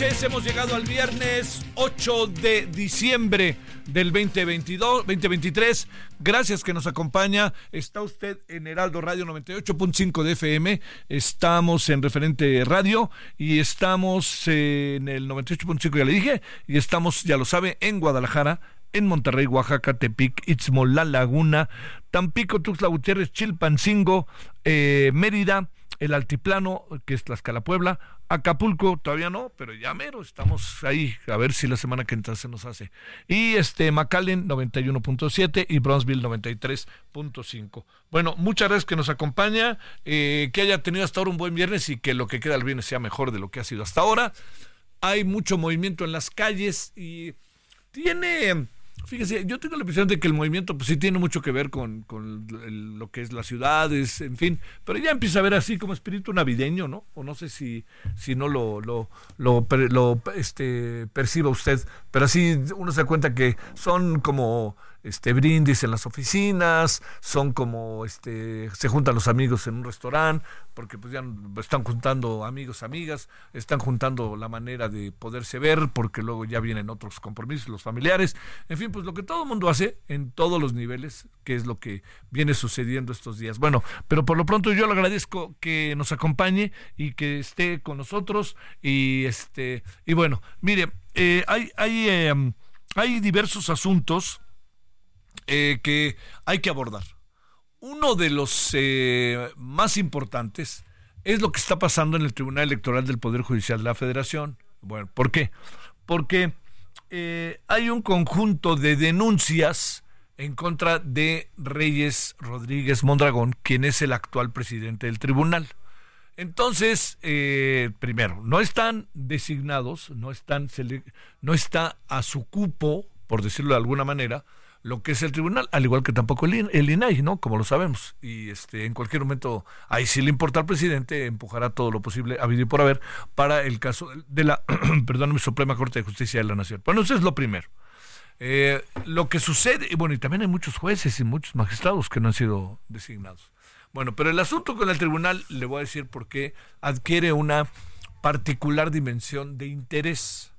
Hemos llegado al viernes 8 de diciembre del 2022, 2023. Gracias que nos acompaña. Está usted en Heraldo Radio 98.5 de FM. Estamos en Referente Radio y estamos en el 98.5, ya le dije, y estamos, ya lo sabe, en Guadalajara, en Monterrey, Oaxaca, Tepic, Itzmol, La Laguna, Tampico, Tuxtla Gutiérrez, Chilpancingo, eh, Mérida, el Altiplano, que es Tlaxcala Puebla, Acapulco, todavía no, pero ya mero, estamos ahí, a ver si la semana que entra se nos hace. Y este McAllen 91.7 y Bronzeville 93.5. Bueno, muchas gracias que nos acompaña, eh, que haya tenido hasta ahora un buen viernes y que lo que queda el viernes sea mejor de lo que ha sido hasta ahora. Hay mucho movimiento en las calles y tiene Fíjese, yo tengo la impresión de que el movimiento pues sí tiene mucho que ver con, con lo que es las ciudades, en fin, pero ya empieza a ver así como espíritu navideño, ¿no? O no sé si, si no lo, lo, lo, lo, este, perciba usted, pero así uno se da cuenta que son como este brindis en las oficinas, son como este se juntan los amigos en un restaurante, porque pues ya están juntando amigos, amigas, están juntando la manera de poderse ver, porque luego ya vienen otros compromisos, los familiares, en fin, pues lo que todo el mundo hace en todos los niveles, que es lo que viene sucediendo estos días. Bueno, pero por lo pronto yo le agradezco que nos acompañe y que esté con nosotros y este y bueno, mire, eh, hay hay eh, hay diversos asuntos eh, que hay que abordar. Uno de los eh, más importantes es lo que está pasando en el Tribunal Electoral del Poder Judicial de la Federación. Bueno, ¿por qué? Porque eh, hay un conjunto de denuncias en contra de Reyes Rodríguez Mondragón, quien es el actual presidente del tribunal. Entonces, primero, no están designados, no están no está a su cupo, por decirlo de alguna manera, lo que es el tribunal, al igual que tampoco el, el INAI, ¿no? Como lo sabemos. Y este, en cualquier momento, ahí sí le importa al presidente, empujará todo lo posible a vivir por haber para el caso de la, perdóname, Suprema Corte de Justicia de la Nación. Bueno, eso es lo primero. Eh, lo que sucede, y bueno, y también hay muchos jueces y muchos magistrados que no han sido designados. Bueno, pero el asunto con el tribunal, le voy a decir por qué, adquiere una particular dimensión de interés.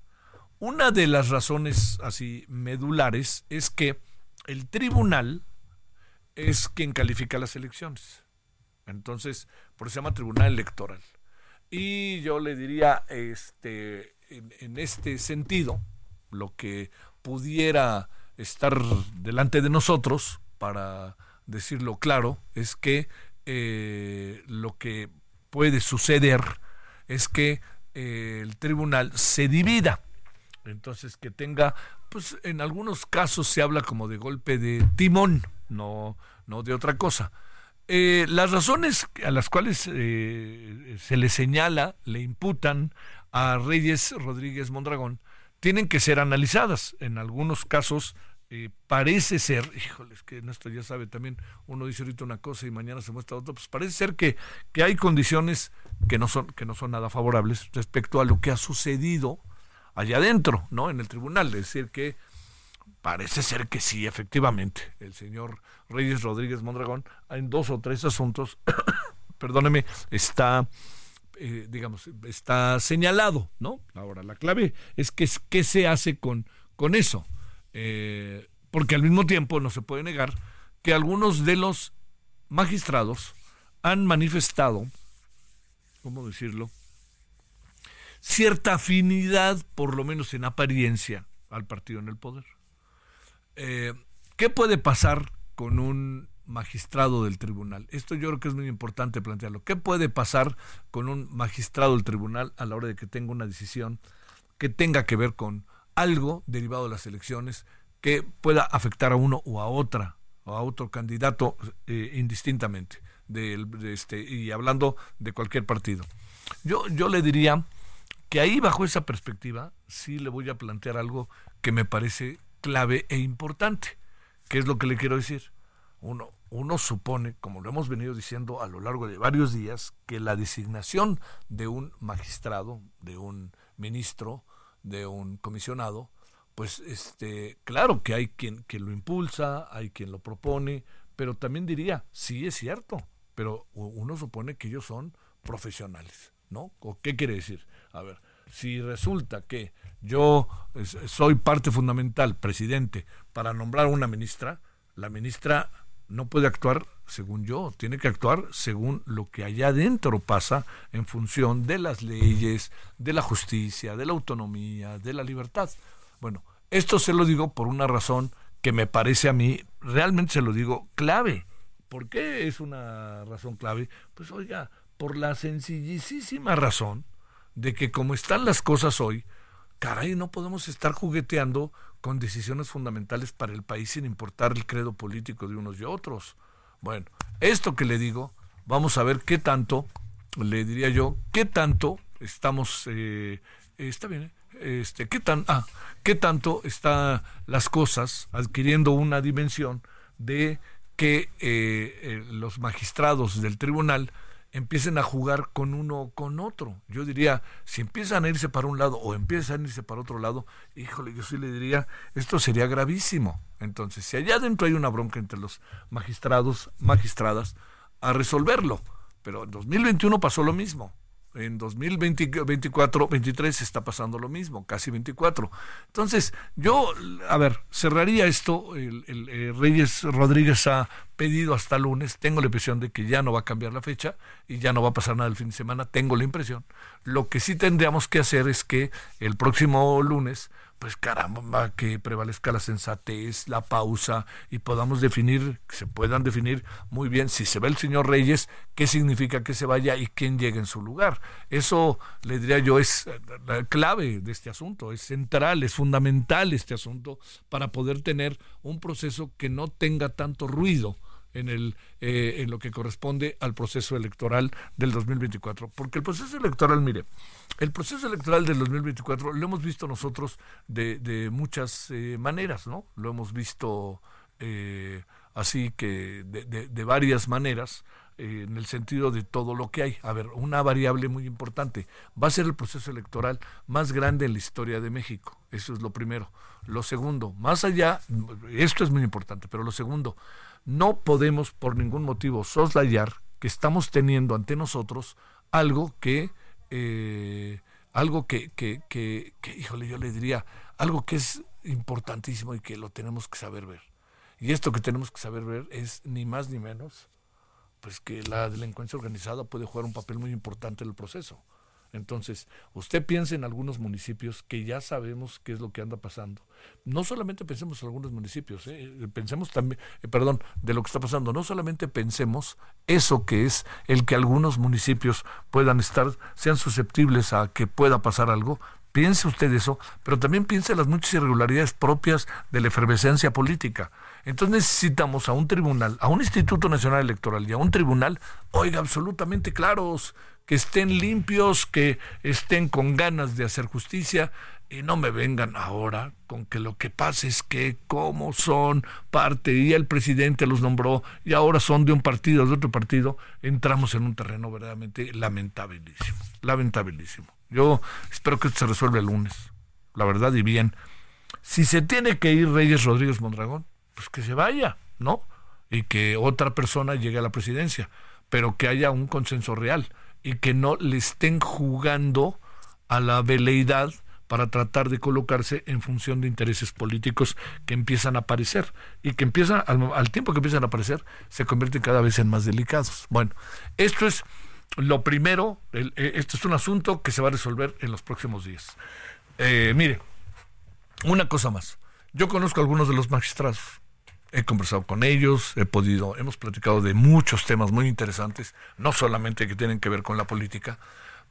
Una de las razones así medulares es que el tribunal es quien califica las elecciones. Entonces, por eso se llama Tribunal Electoral. Y yo le diría, este, en, este sentido, lo que pudiera estar delante de nosotros, para decirlo claro, es que eh, lo que puede suceder es que eh, el tribunal se divida. Entonces, que tenga, pues en algunos casos se habla como de golpe de timón, no, no de otra cosa. Eh, las razones a las cuales eh, se le señala, le imputan a Reyes Rodríguez Mondragón, tienen que ser analizadas. En algunos casos eh, parece ser, híjoles, que esto ya sabe también, uno dice ahorita una cosa y mañana se muestra otra, pues parece ser que, que hay condiciones que no, son, que no son nada favorables respecto a lo que ha sucedido allá adentro, ¿no? En el tribunal. Es decir, que Parece ser que sí, efectivamente. El señor Reyes Rodríguez Mondragón, en dos o tres asuntos, perdóneme, está, eh, digamos, está señalado, ¿no? Ahora, la clave es que qué se hace con, con eso. Eh, porque al mismo tiempo no se puede negar que algunos de los magistrados han manifestado, ¿cómo decirlo? Cierta afinidad, por lo menos en apariencia, al partido en el poder. Eh, ¿Qué puede pasar con un magistrado del tribunal? Esto yo creo que es muy importante plantearlo. ¿Qué puede pasar con un magistrado del tribunal a la hora de que tenga una decisión que tenga que ver con algo derivado de las elecciones que pueda afectar a uno o a otra o a otro candidato eh, indistintamente de, este y hablando de cualquier partido? Yo yo le diría que ahí bajo esa perspectiva sí le voy a plantear algo que me parece clave e importante. ¿Qué es lo que le quiero decir? Uno, uno supone, como lo hemos venido diciendo a lo largo de varios días, que la designación de un magistrado, de un ministro, de un comisionado, pues este, claro que hay quien, que lo impulsa, hay quien lo propone, pero también diría, sí es cierto, pero uno supone que ellos son profesionales, ¿no? ¿O qué quiere decir? A ver, si resulta que yo soy parte fundamental, presidente, para nombrar una ministra, la ministra no puede actuar según yo, tiene que actuar según lo que allá adentro pasa en función de las leyes, de la justicia, de la autonomía, de la libertad. Bueno, esto se lo digo por una razón que me parece a mí, realmente se lo digo, clave. ¿Por qué es una razón clave? Pues oiga, por la sencillísima razón de que como están las cosas hoy, caray, no podemos estar jugueteando con decisiones fundamentales para el país sin importar el credo político de unos y otros. Bueno, esto que le digo, vamos a ver qué tanto, le diría yo, qué tanto estamos, eh, está bien, ¿eh? este, qué tan, ah, qué tanto están las cosas adquiriendo una dimensión de que eh, los magistrados del tribunal empiecen a jugar con uno o con otro. Yo diría, si empiezan a irse para un lado o empiezan a irse para otro lado, híjole, yo sí le diría, esto sería gravísimo. Entonces, si allá adentro hay una bronca entre los magistrados, magistradas, a resolverlo. Pero en 2021 pasó lo mismo en 2024, 23 está pasando lo mismo, casi 24. Entonces, yo, a ver, cerraría esto, el, eh, Reyes Rodríguez ha pedido hasta lunes, tengo la impresión de que ya no va a cambiar la fecha y ya no va a pasar nada el fin de semana, tengo la impresión. Lo que sí tendríamos que hacer es que el próximo lunes pues caramba, que prevalezca la sensatez, la pausa y podamos definir, que se puedan definir muy bien si se ve el señor Reyes, qué significa que se vaya y quién llegue en su lugar. Eso, le diría yo, es la clave de este asunto, es central, es fundamental este asunto para poder tener un proceso que no tenga tanto ruido en, el, eh, en lo que corresponde al proceso electoral del 2024. Porque el proceso electoral, mire, el proceso electoral del 2024 lo hemos visto nosotros de, de muchas eh, maneras, ¿no? Lo hemos visto eh, así que de, de, varias maneras en el sentido de todo lo que hay. A ver, una variable muy importante, va a ser el proceso electoral más grande en la historia de México, eso es lo primero. Lo segundo, más allá, esto es muy importante, pero lo segundo, no podemos por ningún motivo soslayar que estamos teniendo ante nosotros algo que, eh, algo que, que, que, que, híjole, yo le diría, algo que es importantísimo y que lo tenemos que saber ver. Y esto que tenemos que saber ver es ni más ni menos, pues que la delincuencia organizada puede jugar un papel muy importante en el proceso. Entonces, usted piensa en algunos municipios que ya sabemos qué es lo que anda pasando. No solamente pensemos en algunos municipios, ¿eh? pensemos también, eh, perdón, de lo que está pasando. No solamente pensemos eso que es el que algunos municipios puedan estar, sean susceptibles a que pueda pasar algo, Piense usted eso, pero también piense las muchas irregularidades propias de la efervescencia política. Entonces necesitamos a un tribunal, a un Instituto Nacional Electoral y a un tribunal, oiga, absolutamente claros, que estén limpios, que estén con ganas de hacer justicia y no me vengan ahora con que lo que pasa es que como son parte y el presidente los nombró y ahora son de un partido, de otro partido, entramos en un terreno verdaderamente lamentabilísimo, lamentabilísimo. Yo espero que esto se resuelva el lunes, la verdad y bien. Si se tiene que ir Reyes Rodríguez Mondragón, pues que se vaya, ¿no? Y que otra persona llegue a la presidencia, pero que haya un consenso real y que no le estén jugando a la veleidad para tratar de colocarse en función de intereses políticos que empiezan a aparecer y que empiezan al, tiempo que empiezan a aparecer se convierten cada vez en más delicados. Bueno, esto es lo primero, el, eh, esto es un asunto que se va a resolver en los próximos días. Eh, mire, una cosa más. Yo conozco a algunos de los magistrados. He conversado con ellos, he podido, hemos platicado de muchos temas muy interesantes, no solamente que tienen que ver con la política,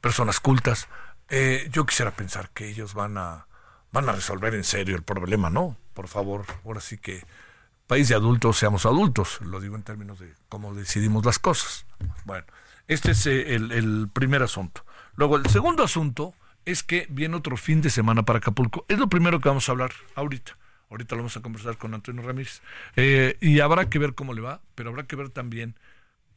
personas cultas. Eh, yo quisiera pensar que ellos van a, van a resolver en serio el problema, ¿no? Por favor, ahora sí que país de adultos seamos adultos, lo digo en términos de cómo decidimos las cosas. Bueno, este es eh, el, primer asunto. Luego, el segundo asunto es que viene otro fin de semana para Acapulco. Es lo primero que vamos a hablar ahorita. Ahorita lo vamos a conversar con Antonio Ramírez. Eh, y habrá que ver cómo le va, pero habrá que ver también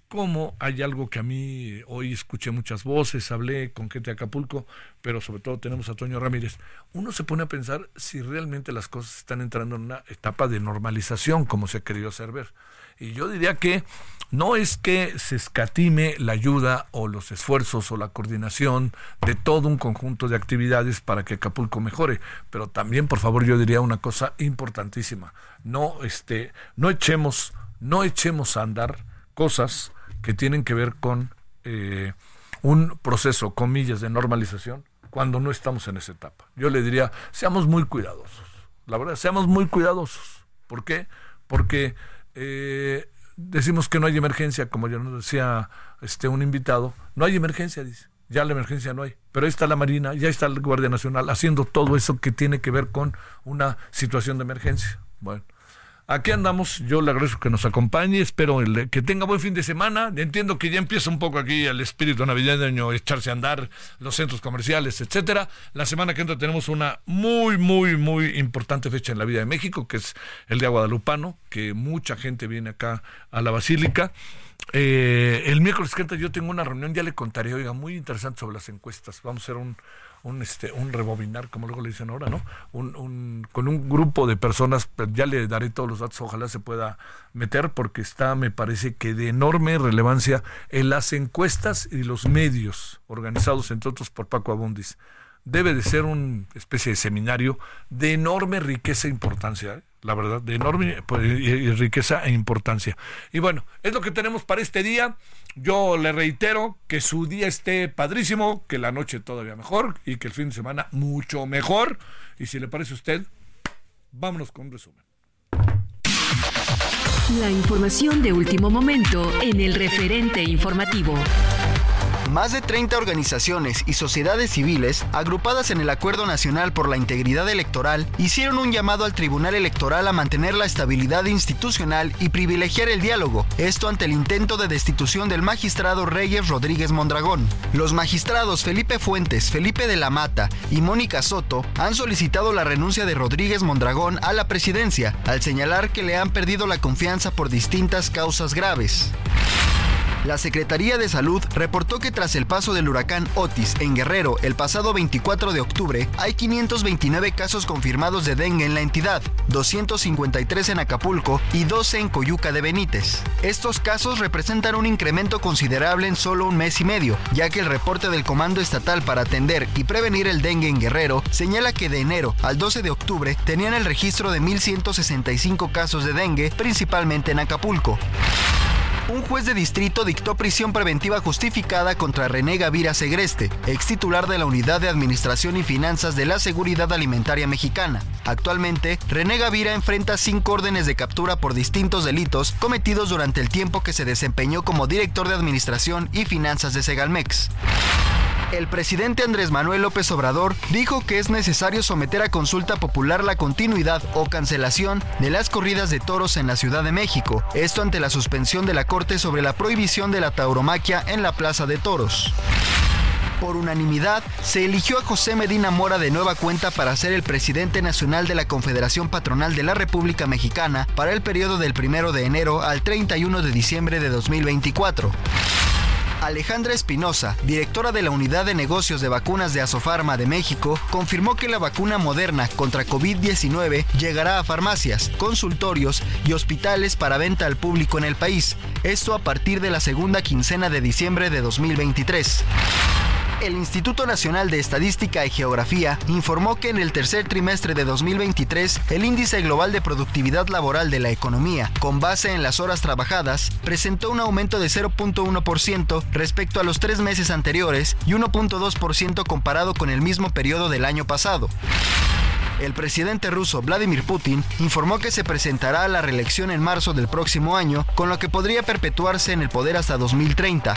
cómo hay algo que a mí hoy escuché muchas voces, hablé con gente de Acapulco, pero sobre todo tenemos a Antonio Ramírez. Uno se pone a pensar si realmente las cosas están entrando en una etapa de normalización, como se ha querido hacer ver. Y yo diría que no es que se escatime la ayuda o los esfuerzos o la coordinación de todo un conjunto de actividades para que Acapulco mejore, pero también por favor yo diría una cosa importantísima, no este no echemos no echemos a andar cosas que tienen que ver con eh, un proceso, comillas, de normalización cuando no estamos en esa etapa. Yo le diría, seamos muy cuidadosos. La verdad, seamos muy cuidadosos. ¿Por qué? Porque eh, decimos que no hay emergencia, como ya nos decía este un invitado, no hay emergencia, dice. Ya la emergencia no hay. Pero ahí está la Marina, ya está la Guardia Nacional haciendo todo eso que tiene que ver con una situación de emergencia. Bueno, Aquí andamos, yo le agradezco que nos acompañe, espero que tenga buen fin de semana. Entiendo que ya empieza un poco aquí el espíritu navideño, echarse a andar los centros comerciales, etcétera. La semana que entra tenemos una muy, muy, muy importante fecha en la vida de México, que es el Día Guadalupano, que mucha gente viene acá a la Basílica. Eh, el miércoles que entra yo tengo una reunión, ya le contaré, oiga, muy interesante sobre las encuestas. Vamos a hacer un, un, este, un rebobinar, como luego le dicen ahora, ¿no? Un, un, con un grupo de personas, ya le daré todos los datos, ojalá se pueda meter, porque está, me parece que de enorme relevancia en las encuestas y los medios organizados, entre otros, por Paco Abundis. Debe de ser una especie de seminario de enorme riqueza e importancia. ¿eh? La verdad, de enorme pues, riqueza e importancia. Y bueno, es lo que tenemos para este día. Yo le reitero que su día esté padrísimo, que la noche todavía mejor y que el fin de semana mucho mejor. Y si le parece a usted, vámonos con un resumen. La información de último momento en el referente informativo. Más de 30 organizaciones y sociedades civiles, agrupadas en el Acuerdo Nacional por la Integridad Electoral, hicieron un llamado al Tribunal Electoral a mantener la estabilidad institucional y privilegiar el diálogo, esto ante el intento de destitución del magistrado Reyes Rodríguez Mondragón. Los magistrados Felipe Fuentes, Felipe de la Mata y Mónica Soto han solicitado la renuncia de Rodríguez Mondragón a la presidencia, al señalar que le han perdido la confianza por distintas causas graves. La Secretaría de Salud reportó que tras el paso del huracán Otis en Guerrero el pasado 24 de octubre, hay 529 casos confirmados de dengue en la entidad, 253 en Acapulco y 12 en Coyuca de Benítez. Estos casos representan un incremento considerable en solo un mes y medio, ya que el reporte del Comando Estatal para atender y prevenir el dengue en Guerrero señala que de enero al 12 de octubre tenían el registro de 1.165 casos de dengue, principalmente en Acapulco. Un juez de distrito dictó prisión preventiva justificada contra René Gavira Segreste, ex titular de la Unidad de Administración y Finanzas de la Seguridad Alimentaria Mexicana. Actualmente, René Gavira enfrenta cinco órdenes de captura por distintos delitos cometidos durante el tiempo que se desempeñó como director de Administración y Finanzas de Segalmex. El presidente Andrés Manuel López Obrador dijo que es necesario someter a consulta popular la continuidad o cancelación de las corridas de toros en la Ciudad de México, esto ante la suspensión de la Corte sobre la prohibición de la tauromaquia en la Plaza de Toros. Por unanimidad, se eligió a José Medina Mora de nueva cuenta para ser el presidente nacional de la Confederación Patronal de la República Mexicana para el periodo del 1 de enero al 31 de diciembre de 2024. Alejandra Espinosa, directora de la Unidad de Negocios de Vacunas de Asofarma de México, confirmó que la vacuna moderna contra COVID-19 llegará a farmacias, consultorios y hospitales para venta al público en el país, esto a partir de la segunda quincena de diciembre de 2023. El Instituto Nacional de Estadística y Geografía informó que en el tercer trimestre de 2023, el índice global de productividad laboral de la economía, con base en las horas trabajadas, presentó un aumento de 0.1% respecto a los tres meses anteriores y 1.2% comparado con el mismo periodo del año pasado. El presidente ruso Vladimir Putin informó que se presentará a la reelección en marzo del próximo año, con lo que podría perpetuarse en el poder hasta 2030.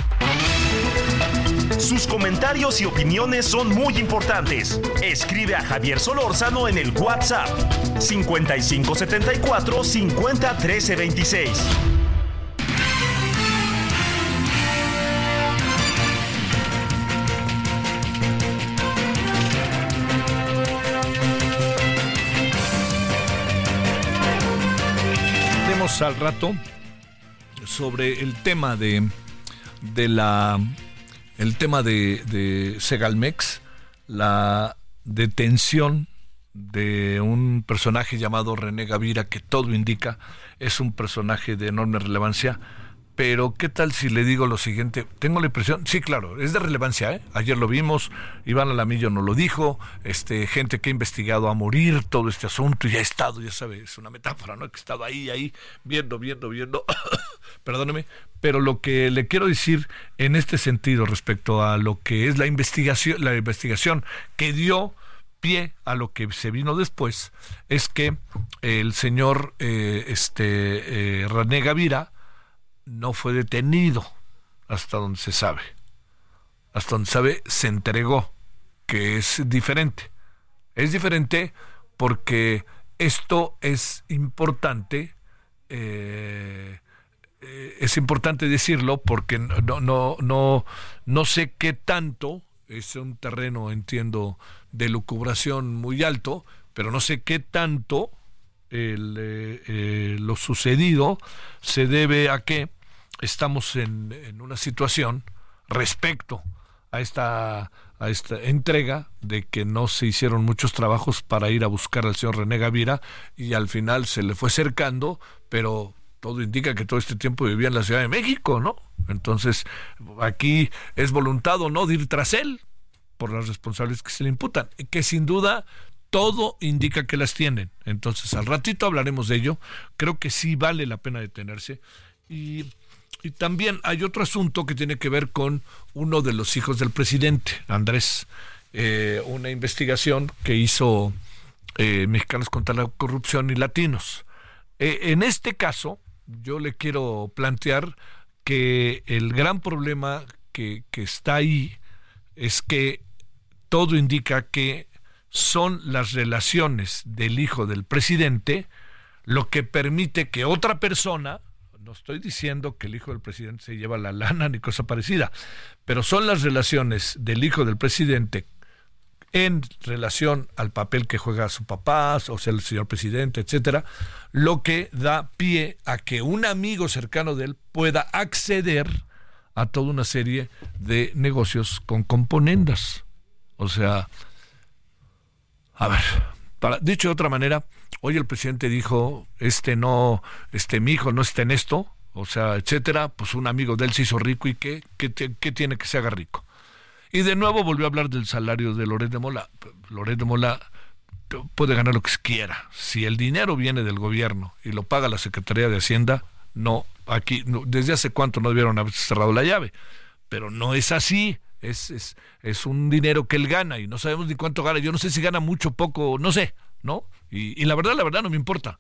Sus comentarios y opiniones son muy importantes. Escribe a Javier Solórzano en el WhatsApp 5574 50 26. Tenemos al rato sobre el tema de, de la el tema de, de Segalmex, la detención de un personaje llamado René Gavira, que todo indica es un personaje de enorme relevancia. Pero, ¿qué tal si le digo lo siguiente? Tengo la impresión, sí, claro, es de relevancia, ¿eh? Ayer lo vimos, Iván Alamillo nos lo dijo, este, gente que ha investigado a morir todo este asunto y ha estado, ya sabes, es una metáfora, ¿no? Que ha estado ahí, ahí, viendo, viendo, viendo, perdóneme, pero lo que le quiero decir en este sentido respecto a lo que es la investigación, la investigación que dio pie a lo que se vino después, es que el señor eh, este, eh, René Gavira no fue detenido hasta donde se sabe. Hasta donde sabe, se entregó, que es diferente. Es diferente porque esto es importante eh, eh, es importante decirlo porque no, no, no, no sé qué tanto, es un terreno, entiendo, de lucubración muy alto, pero no sé qué tanto eh, lo sucedido se debe a que estamos en, una situación respecto a esta a esta entrega de que no se hicieron muchos trabajos para ir a buscar al señor René Gavira y al final se le fue cercando, pero todo indica que todo este tiempo vivía en la Ciudad de México, ¿no? Entonces, aquí es voluntad o no de ir tras él por las responsabilidades que se le imputan, que sin duda todo indica que las tienen. Entonces, al ratito hablaremos de ello. Creo que sí vale la pena detenerse. Y, también hay otro asunto que tiene que ver con uno de los hijos del presidente, Andrés. Eh, una investigación que hizo eh, Mexicanos contra la Corrupción y Latinos. Eh, en este caso, yo le quiero plantear que el gran problema que, está ahí es que todo indica que son las relaciones del hijo del presidente lo que permite que otra persona, no estoy diciendo que el hijo del presidente se lleva la lana ni cosa parecida, pero son las relaciones del hijo del presidente en relación al papel que juega su papá, o sea, el señor presidente, etcétera, lo que da pie a que un amigo cercano de él pueda acceder a toda una serie de negocios con componendas. O sea, a ver, dicho de otra manera, hoy el presidente dijo, este no, este mi hijo no está en esto, o sea, etcétera, pues un amigo de él se hizo rico y qué, qué, tiene que se haga rico. Y de nuevo volvió a hablar del salario de Loret de Mola. Loret de Mola puede ganar lo que quiera. Si el dinero viene del gobierno y lo paga la Secretaría de Hacienda, no, aquí, desde hace cuánto no debieron haber cerrado la llave, pero no es así. Es, es, es un dinero que él gana y no sabemos ni cuánto gana. Yo no sé si gana mucho, poco, no sé, ¿no? Y, y la verdad, la verdad no me importa.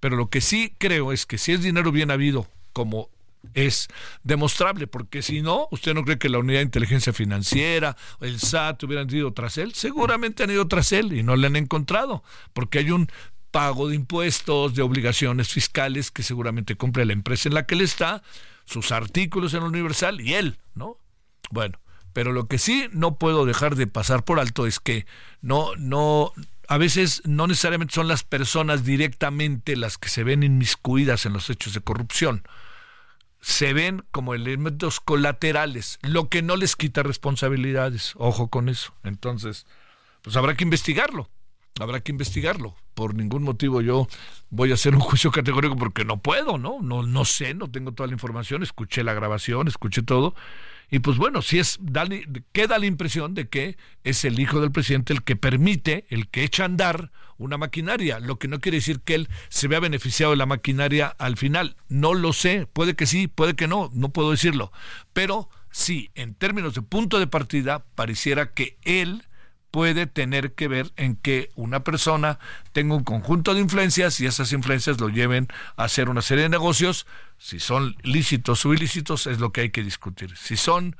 Pero lo que sí creo es que si es dinero bien habido, como es demostrable, porque si no, usted no cree que la unidad de inteligencia financiera, el SAT hubieran ido tras él, seguramente han ido tras él y no le han encontrado, porque hay un pago de impuestos, de obligaciones fiscales que seguramente cumple la empresa en la que él está, sus artículos en Universal y él, ¿no? Bueno, pero lo que sí no puedo dejar de pasar por alto es que no, no, a veces no necesariamente son las personas directamente las que se ven inmiscuidas en los hechos de corrupción se ven como elementos colaterales, lo que no les quita responsabilidades. Ojo con eso. Entonces, pues habrá que investigarlo. Habrá que investigarlo. Por ningún motivo yo voy a hacer un juicio categórico porque no puedo, ¿no? No, no sé, no tengo toda la información, escuché la grabación, escuché todo y pues bueno, si es, da, queda la impresión de que es el hijo del presidente el que permite, el que echa a andar una maquinaria, lo que no quiere decir que él se vea beneficiado de la maquinaria al final. No lo sé, puede que sí, puede que no, no puedo decirlo. Pero sí, en términos de punto de partida, pareciera que él puede tener que ver en que una persona tenga un conjunto de influencias y esas influencias lo lleven a hacer una serie de negocios. Si son lícitos o ilícitos es lo que hay que discutir. Si son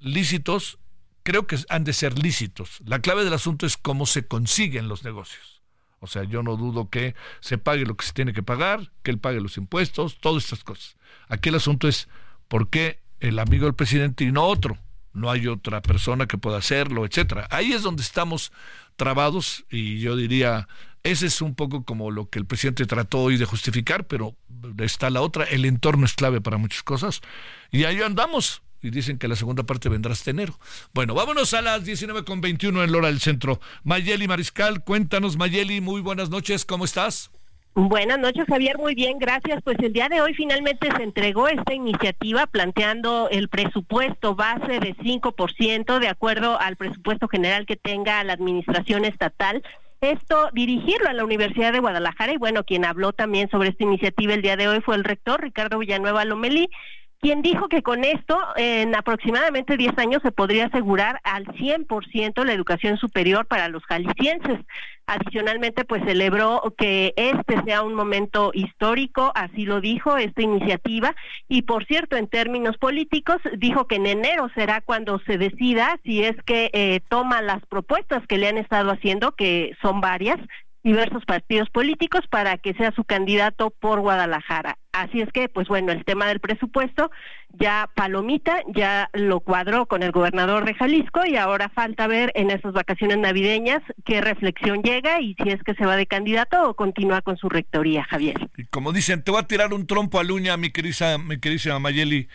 lícitos, creo que han de ser lícitos. La clave del asunto es cómo se consiguen los negocios. O sea, yo no dudo que se pague lo que se tiene que pagar, que él pague los impuestos, todas estas cosas. Aquí el asunto es por qué el amigo del presidente y no otro no hay otra persona que pueda hacerlo, etcétera. Ahí es donde estamos trabados y yo diría, ese es un poco como lo que el presidente trató hoy de justificar, pero está la otra, el entorno es clave para muchas cosas y ahí andamos. Y dicen que la segunda parte vendrá hasta enero. Bueno, vámonos a las 19.21 en Lora del Centro. Mayeli Mariscal, cuéntanos, Mayeli, muy buenas noches, ¿cómo estás? Buenas noches, Javier. Muy bien, gracias. Pues el día de hoy finalmente se entregó esta iniciativa planteando el presupuesto base de 5% de acuerdo al presupuesto general que tenga la administración estatal. Esto dirigirlo a la Universidad de Guadalajara y bueno, quien habló también sobre esta iniciativa el día de hoy fue el rector Ricardo Villanueva Lomelí quien dijo que con esto en aproximadamente 10 años se podría asegurar al 100% la educación superior para los jaliscienses. Adicionalmente, pues celebró que este sea un momento histórico, así lo dijo esta iniciativa, y por cierto, en términos políticos, dijo que en enero será cuando se decida si es que eh, toma las propuestas que le han estado haciendo, que son varias, diversos partidos políticos para que sea su candidato por Guadalajara. Así es que, pues bueno, el tema del presupuesto ya Palomita ya lo cuadró con el gobernador de Jalisco y ahora falta ver en esas vacaciones navideñas qué reflexión llega y si es que se va de candidato o continúa con su rectoría, Javier. Y como dicen, te voy a tirar un trompo a luña, mi querida, mi querida Mayeli.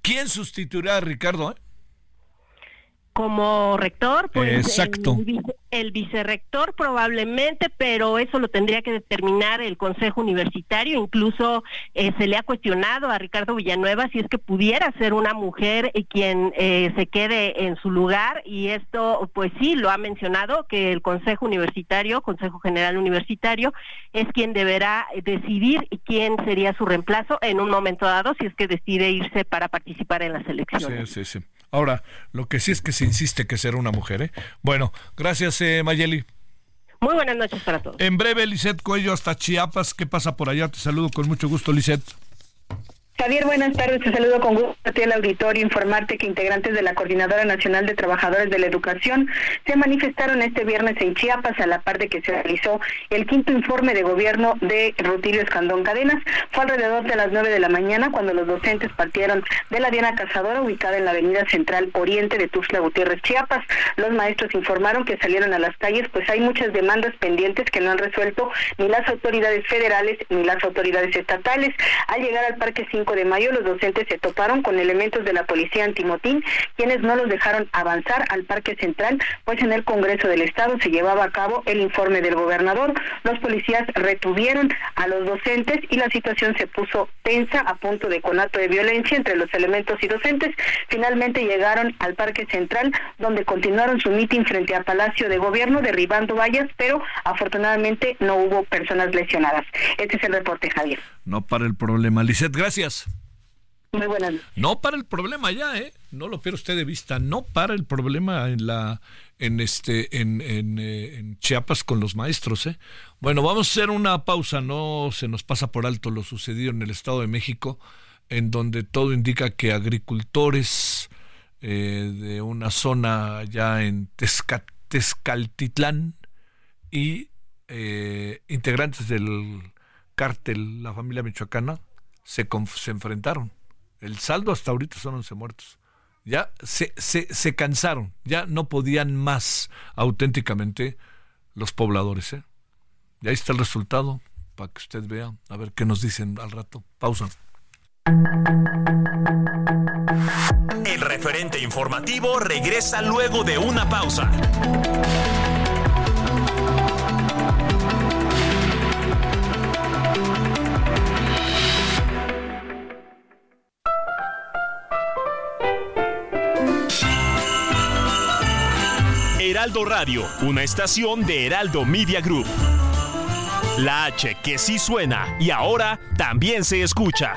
¿Quién sustituirá a Ricardo? Eh? Como rector, pues Exacto. El, vicerrector probablemente, pero eso lo tendría que determinar el Consejo Universitario. Incluso eh, se le ha cuestionado a Ricardo Villanueva si es que pudiera ser una mujer eh, quien eh, se quede en su lugar y esto, pues sí, lo ha mencionado que el Consejo Universitario, Consejo General Universitario, es quien deberá decidir quién sería su reemplazo en un momento dado si es que decide irse para participar en las elecciones. Sí, sí, sí. Ahora, lo que sí es que se insiste que será una mujer, ¿eh? Bueno, gracias, eh, Mayeli. Muy buenas noches para todos. En breve, Lisette Cuello hasta Chiapas. ¿Qué pasa por allá? Te saludo con mucho gusto, Lisette. Javier, buenas tardes. Te saludo con gusto a ti al auditorio. Informarte que integrantes de la Coordinadora Nacional de Trabajadores de la Educación se manifestaron este viernes en Chiapas a la par de que se realizó el quinto informe de gobierno de Rutilio Escandón Cadenas. Fue alrededor de las nueve de la mañana cuando los docentes partieron de la Diana Cazadora ubicada en la Avenida Central Oriente de Tuxtla Gutiérrez, Chiapas. Los maestros informaron que salieron a las calles pues hay muchas demandas pendientes que no han resuelto ni las autoridades federales ni las autoridades estatales. Al llegar al Parque 5 de mayo, los docentes se toparon con elementos de la policía antimotín, quienes no los dejaron avanzar al Parque Central, pues en el Congreso del Estado se llevaba a cabo el informe del gobernador. Los policías retuvieron a los docentes y la situación se puso tensa a punto de conato de violencia entre los elementos y docentes. Finalmente llegaron al Parque Central, donde continuaron su mitin frente a Palacio de Gobierno, derribando vallas, pero afortunadamente no hubo personas lesionadas. Este es el reporte, Javier. No para el problema. Lisette, gracias. Muy buenas. No para el problema ya, ¿eh? No lo pierda usted de vista. No para el problema en la en este en, en, eh, en, Chiapas con los maestros, ¿eh? Bueno, vamos a hacer una pausa. No se nos pasa por alto lo sucedido en el Estado de México, en donde todo indica que agricultores eh, de una zona ya en Tezcaltitlán y eh, integrantes del cártel, la familia michoacana, se, se enfrentaron. El saldo hasta ahorita son 11 muertos. Ya se, se, se cansaron, ya no podían más auténticamente los pobladores. ¿eh? Y ahí está el resultado, para que usted vea, a ver qué nos dicen al rato. Pausa. El referente informativo regresa luego de una pausa. Heraldo Radio, una estación de Heraldo Media Group. La H que sí suena y ahora también se escucha.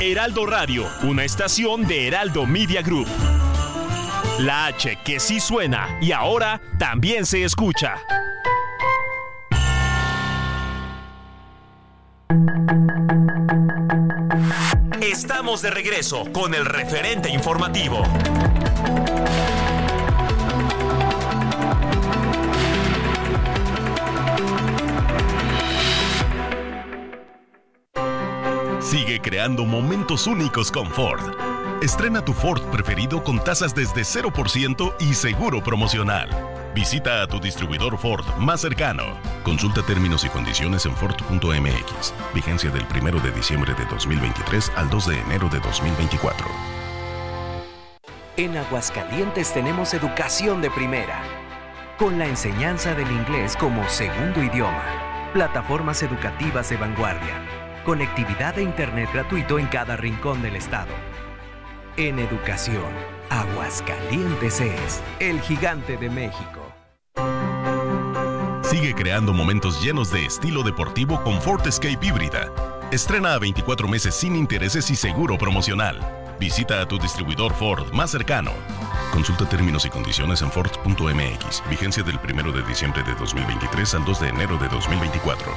Heraldo Radio, una estación de Heraldo Media Group. La H que sí suena y ahora también se escucha. Estamos de regreso con el referente informativo. Sigue creando momentos únicos con Ford. Estrena tu Ford preferido con tasas desde 0% y seguro promocional. Visita a tu distribuidor Ford más cercano. Consulta términos y condiciones en Ford.mx. Vigencia del 1 de diciembre de 2023 al 2 de enero de 2024. En Aguascalientes tenemos educación de primera, con la enseñanza del inglés como segundo idioma, plataformas educativas de vanguardia, conectividad de Internet gratuito en cada rincón del estado. En educación, Aguascalientes es el gigante de México. Sigue creando momentos llenos de estilo deportivo con Ford Escape híbrida. Estrena a 24 meses sin intereses y seguro promocional. Visita a tu distribuidor Ford más cercano. Consulta términos y condiciones en Ford.mx. Vigencia del 1 de diciembre de 2023 al 2 de enero de 2024.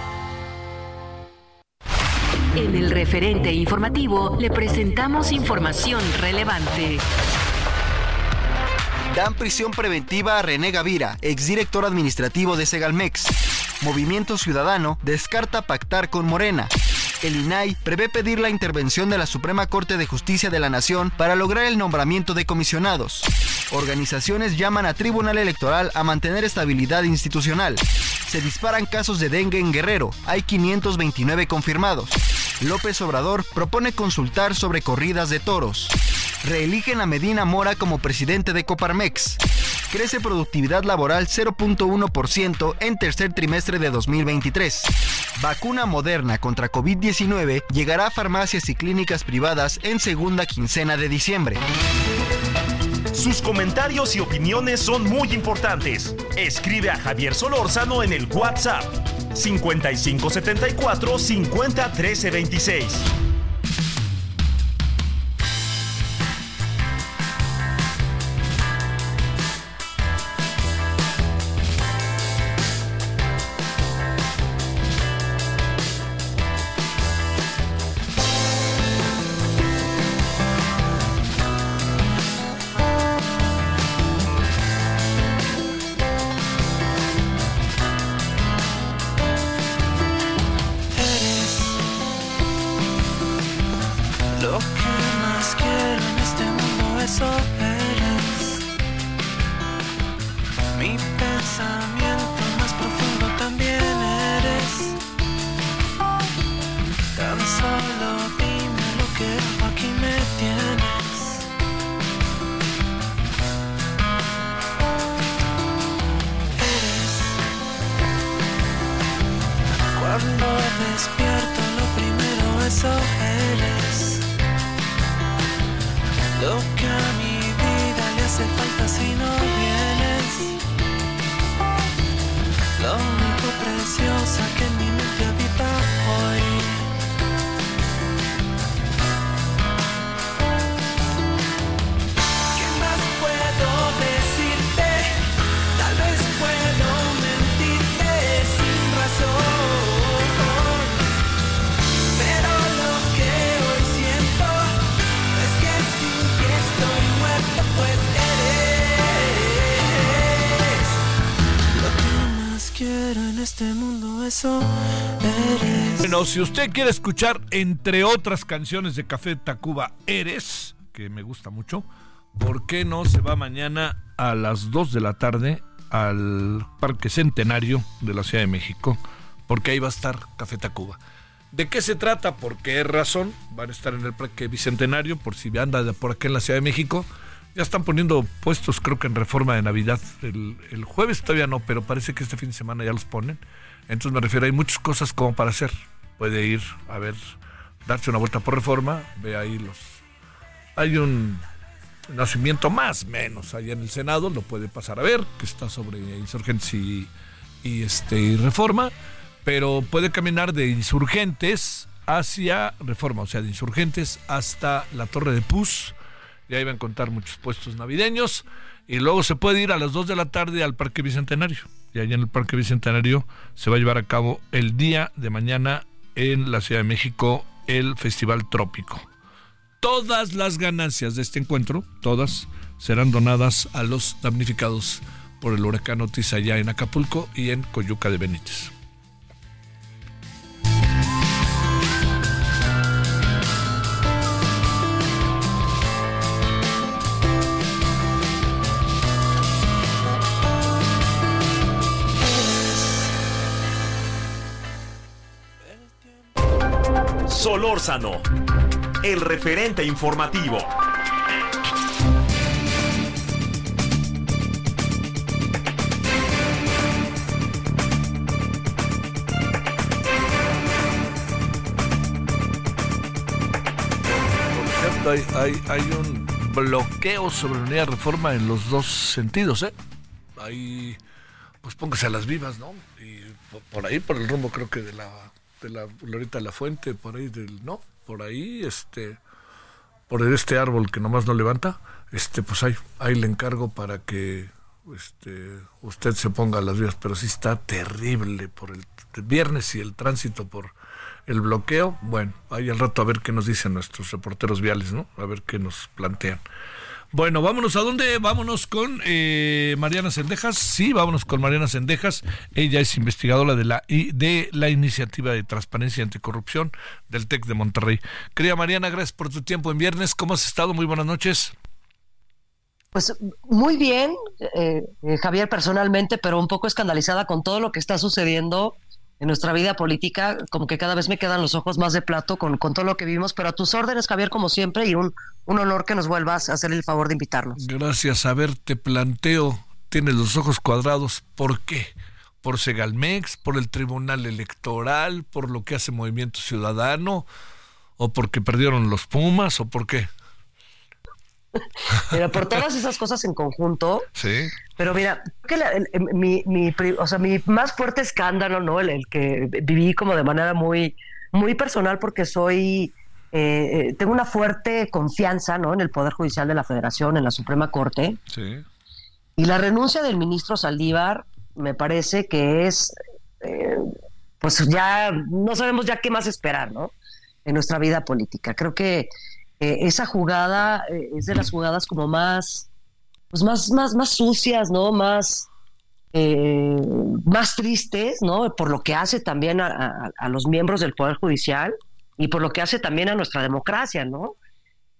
En el referente informativo le presentamos información relevante. Dan prisión preventiva a René Gavira, exdirector administrativo de Segalmex. Movimiento Ciudadano descarta pactar con Morena. El INAI prevé pedir la intervención de la Suprema Corte de Justicia de la Nación para lograr el nombramiento de comisionados. Organizaciones llaman a Tribunal Electoral a mantener estabilidad institucional. Se disparan casos de dengue en Guerrero. Hay 529 confirmados. López Obrador propone consultar sobre corridas de toros. Reeligen a Medina Mora como presidente de Coparmex. Crece productividad laboral 0.1% en tercer trimestre de 2023. Vacuna moderna contra COVID-19 llegará a farmacias y clínicas privadas en segunda quincena de diciembre. Sus comentarios y opiniones son muy importantes. Escribe a Javier Solórzano en el WhatsApp 5574 50 Bueno, si usted quiere escuchar, entre otras canciones de Café Tacuba, Eres, que me gusta mucho, ¿por qué no se va mañana a las 2 de la tarde al Parque Centenario de la Ciudad de México? Porque ahí va a estar Café Tacuba. ¿De qué se trata? ¿Por qué razón? Van a estar en el Parque Bicentenario, por si anda de por aquí en la Ciudad de México. Ya están poniendo puestos, creo que en reforma de Navidad. El, el jueves todavía no, pero parece que este fin de semana ya los ponen. Entonces me refiero, hay muchas cosas como para hacer. Puede ir a ver, darse una vuelta por reforma, ve ahí los... Hay un nacimiento más menos allá en el Senado, lo puede pasar a ver, que está sobre insurgentes y, este, y reforma, pero puede caminar de insurgentes hacia reforma, o sea, de insurgentes hasta la Torre de Puz, y ahí van a encontrar muchos puestos navideños, y luego se puede ir a las 2 de la tarde al Parque Bicentenario, y allá en el Parque Bicentenario se va a llevar a cabo el día de mañana en la Ciudad de México el Festival Trópico. Todas las ganancias de este encuentro, todas, serán donadas a los damnificados por el huracán Otis allá en Acapulco y en Coyuca de Benítez. Solórzano, el referente informativo. Hay, hay, hay un bloqueo sobre la unidad de reforma en los dos sentidos, ¿eh? Ahí, pues póngase a las vivas, ¿no? Y por ahí, por el rumbo creo que de la, de la Glorita de la Fuente, por ahí del, no, por ahí, este, por este árbol que nomás no levanta, este, pues ahí, ahí le encargo para que este, usted se ponga a las vías, pero sí está terrible por el viernes y el tránsito por el bloqueo. Bueno, ahí al rato a ver qué nos dicen nuestros reporteros viales, ¿no? A ver qué nos plantean. Bueno, vámonos a dónde? Vámonos con eh, Mariana Sendejas. Sí, vámonos con Mariana Sendejas. Ella es investigadora de la, de la iniciativa de transparencia y anticorrupción del TEC de Monterrey. Querida Mariana, gracias por tu tiempo en viernes. ¿Cómo has estado? Muy buenas noches. Pues muy bien, eh, eh, Javier, personalmente, pero un poco escandalizada con todo lo que está sucediendo en nuestra vida política, como que cada vez me quedan los ojos más de plato con, con todo lo que vivimos, pero a tus órdenes, Javier, como siempre, y un, un honor que nos vuelvas a hacer el favor de invitarnos. Gracias, a ver, te planteo, tienes los ojos cuadrados, ¿por qué? ¿Por Segalmex, por el Tribunal Electoral, por lo que hace Movimiento Ciudadano, o porque perdieron los Pumas, o por qué? Mira, por todas esas cosas en conjunto. Sí. Pero mira, que la, el, mi, mi, o sea, mi más fuerte escándalo, ¿no? El, el, que viví como de manera muy, muy personal porque soy, eh, tengo una fuerte confianza, ¿no? En el Poder Judicial de la Federación, en la Suprema Corte. Sí. Y la renuncia del ministro Saldívar me parece que es, eh, pues ya no sabemos ya qué más esperar, ¿no? En nuestra vida política. Creo que eh, esa jugada eh, es de las jugadas como más, pues más, más, más sucias, ¿no? Más, eh, más tristes, ¿no? Por lo que hace también a, a, a, los miembros del Poder Judicial y por lo que hace también a nuestra democracia, ¿no?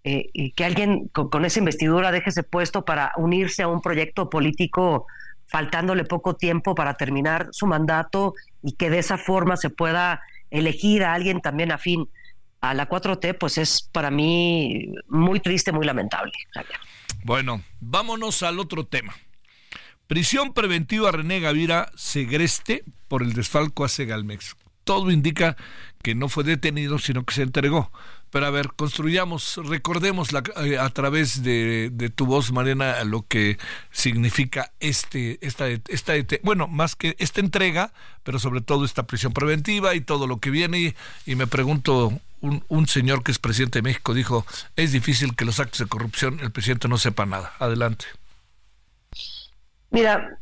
y que alguien con, esa investidura deje ese puesto para unirse a un proyecto político faltándole poco tiempo para terminar su mandato y que de esa forma se pueda elegir a alguien también afín a la 4T, pues es para mí muy triste, muy lamentable. Bueno, vámonos al otro tema. Prisión preventiva René Gavira Segreste por el desfalco a Segalmex. todo indica que no fue detenido, sino que se entregó. Pero a ver, construyamos, recordemos eh, a través de, de, tu voz, Mariana, lo que significa este, esta, esta, bueno, más que esta entrega, pero sobre todo esta prisión preventiva y todo lo que viene. Y me pregunto, un, un, señor que es presidente de México dijo, es difícil que los actos de corrupción el presidente no sepa nada. Adelante. Mira,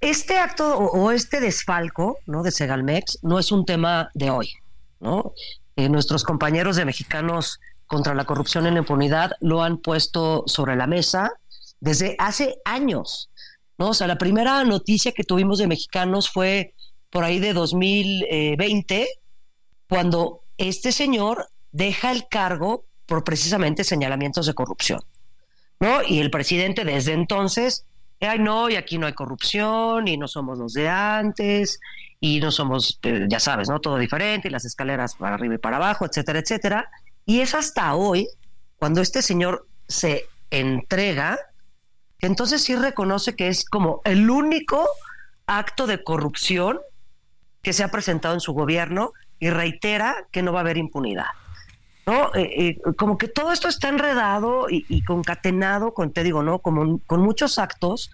este acto o, este desfalco ¿no? de Segalmex no es un tema de hoy. ¿no? Eh, nuestros compañeros de Mexicanos contra la corrupción en la impunidad lo han puesto sobre la mesa desde hace años. ¿no? O sea, la primera noticia que tuvimos de mexicanos fue por ahí de 2020, cuando este señor deja el cargo por precisamente señalamientos de corrupción. ¿no? Y el presidente desde entonces, ay no, y aquí no hay corrupción, y no somos los de antes, y no somos, eh, ya sabes, ¿no? Todo diferente, y las escaleras para arriba y para abajo, etcétera, etcétera. Y es hasta hoy, cuando este señor se entrega, que entonces sí reconoce que es como el único acto de corrupción que se ha presentado en su gobierno y reitera que no va a haber impunidad. ¿no? Eh, eh, como que todo esto está enredado y, concatenado con, te digo, ¿no? Como, con muchos actos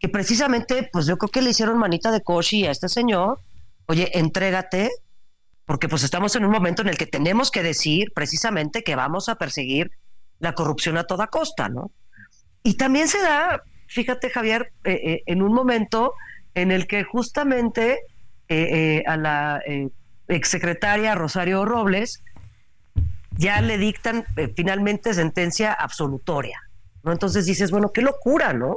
que precisamente, pues yo creo que le hicieron manita de coche a este señor, oye, entrégate, porque pues estamos en un momento en el que tenemos que decir precisamente que vamos a perseguir la corrupción a toda costa, ¿no? Y también se da, fíjate Javier, eh, en un momento en el que justamente a la exsecretaria Rosario Robles ya le dictan finalmente sentencia absolutoria, ¿no? Entonces dices, bueno, qué locura, ¿no?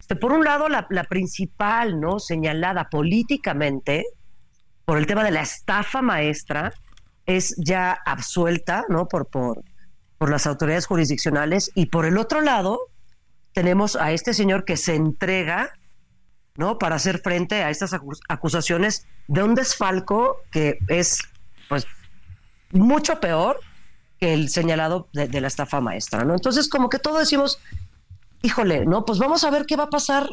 Este, por un lado, la, la, principal, ¿no? Señalada políticamente por el tema de la estafa maestra es ya absuelta, ¿no? Por, por, por las autoridades jurisdiccionales. Y por el otro lado, tenemos a este señor que se entrega, ¿no? Para hacer frente a estas acusaciones de un desfalco que es, pues, mucho peor que el señalado de, de la estafa maestra, ¿no? Entonces, como que todos decimos, híjole, no, pues vamos a ver qué va a pasar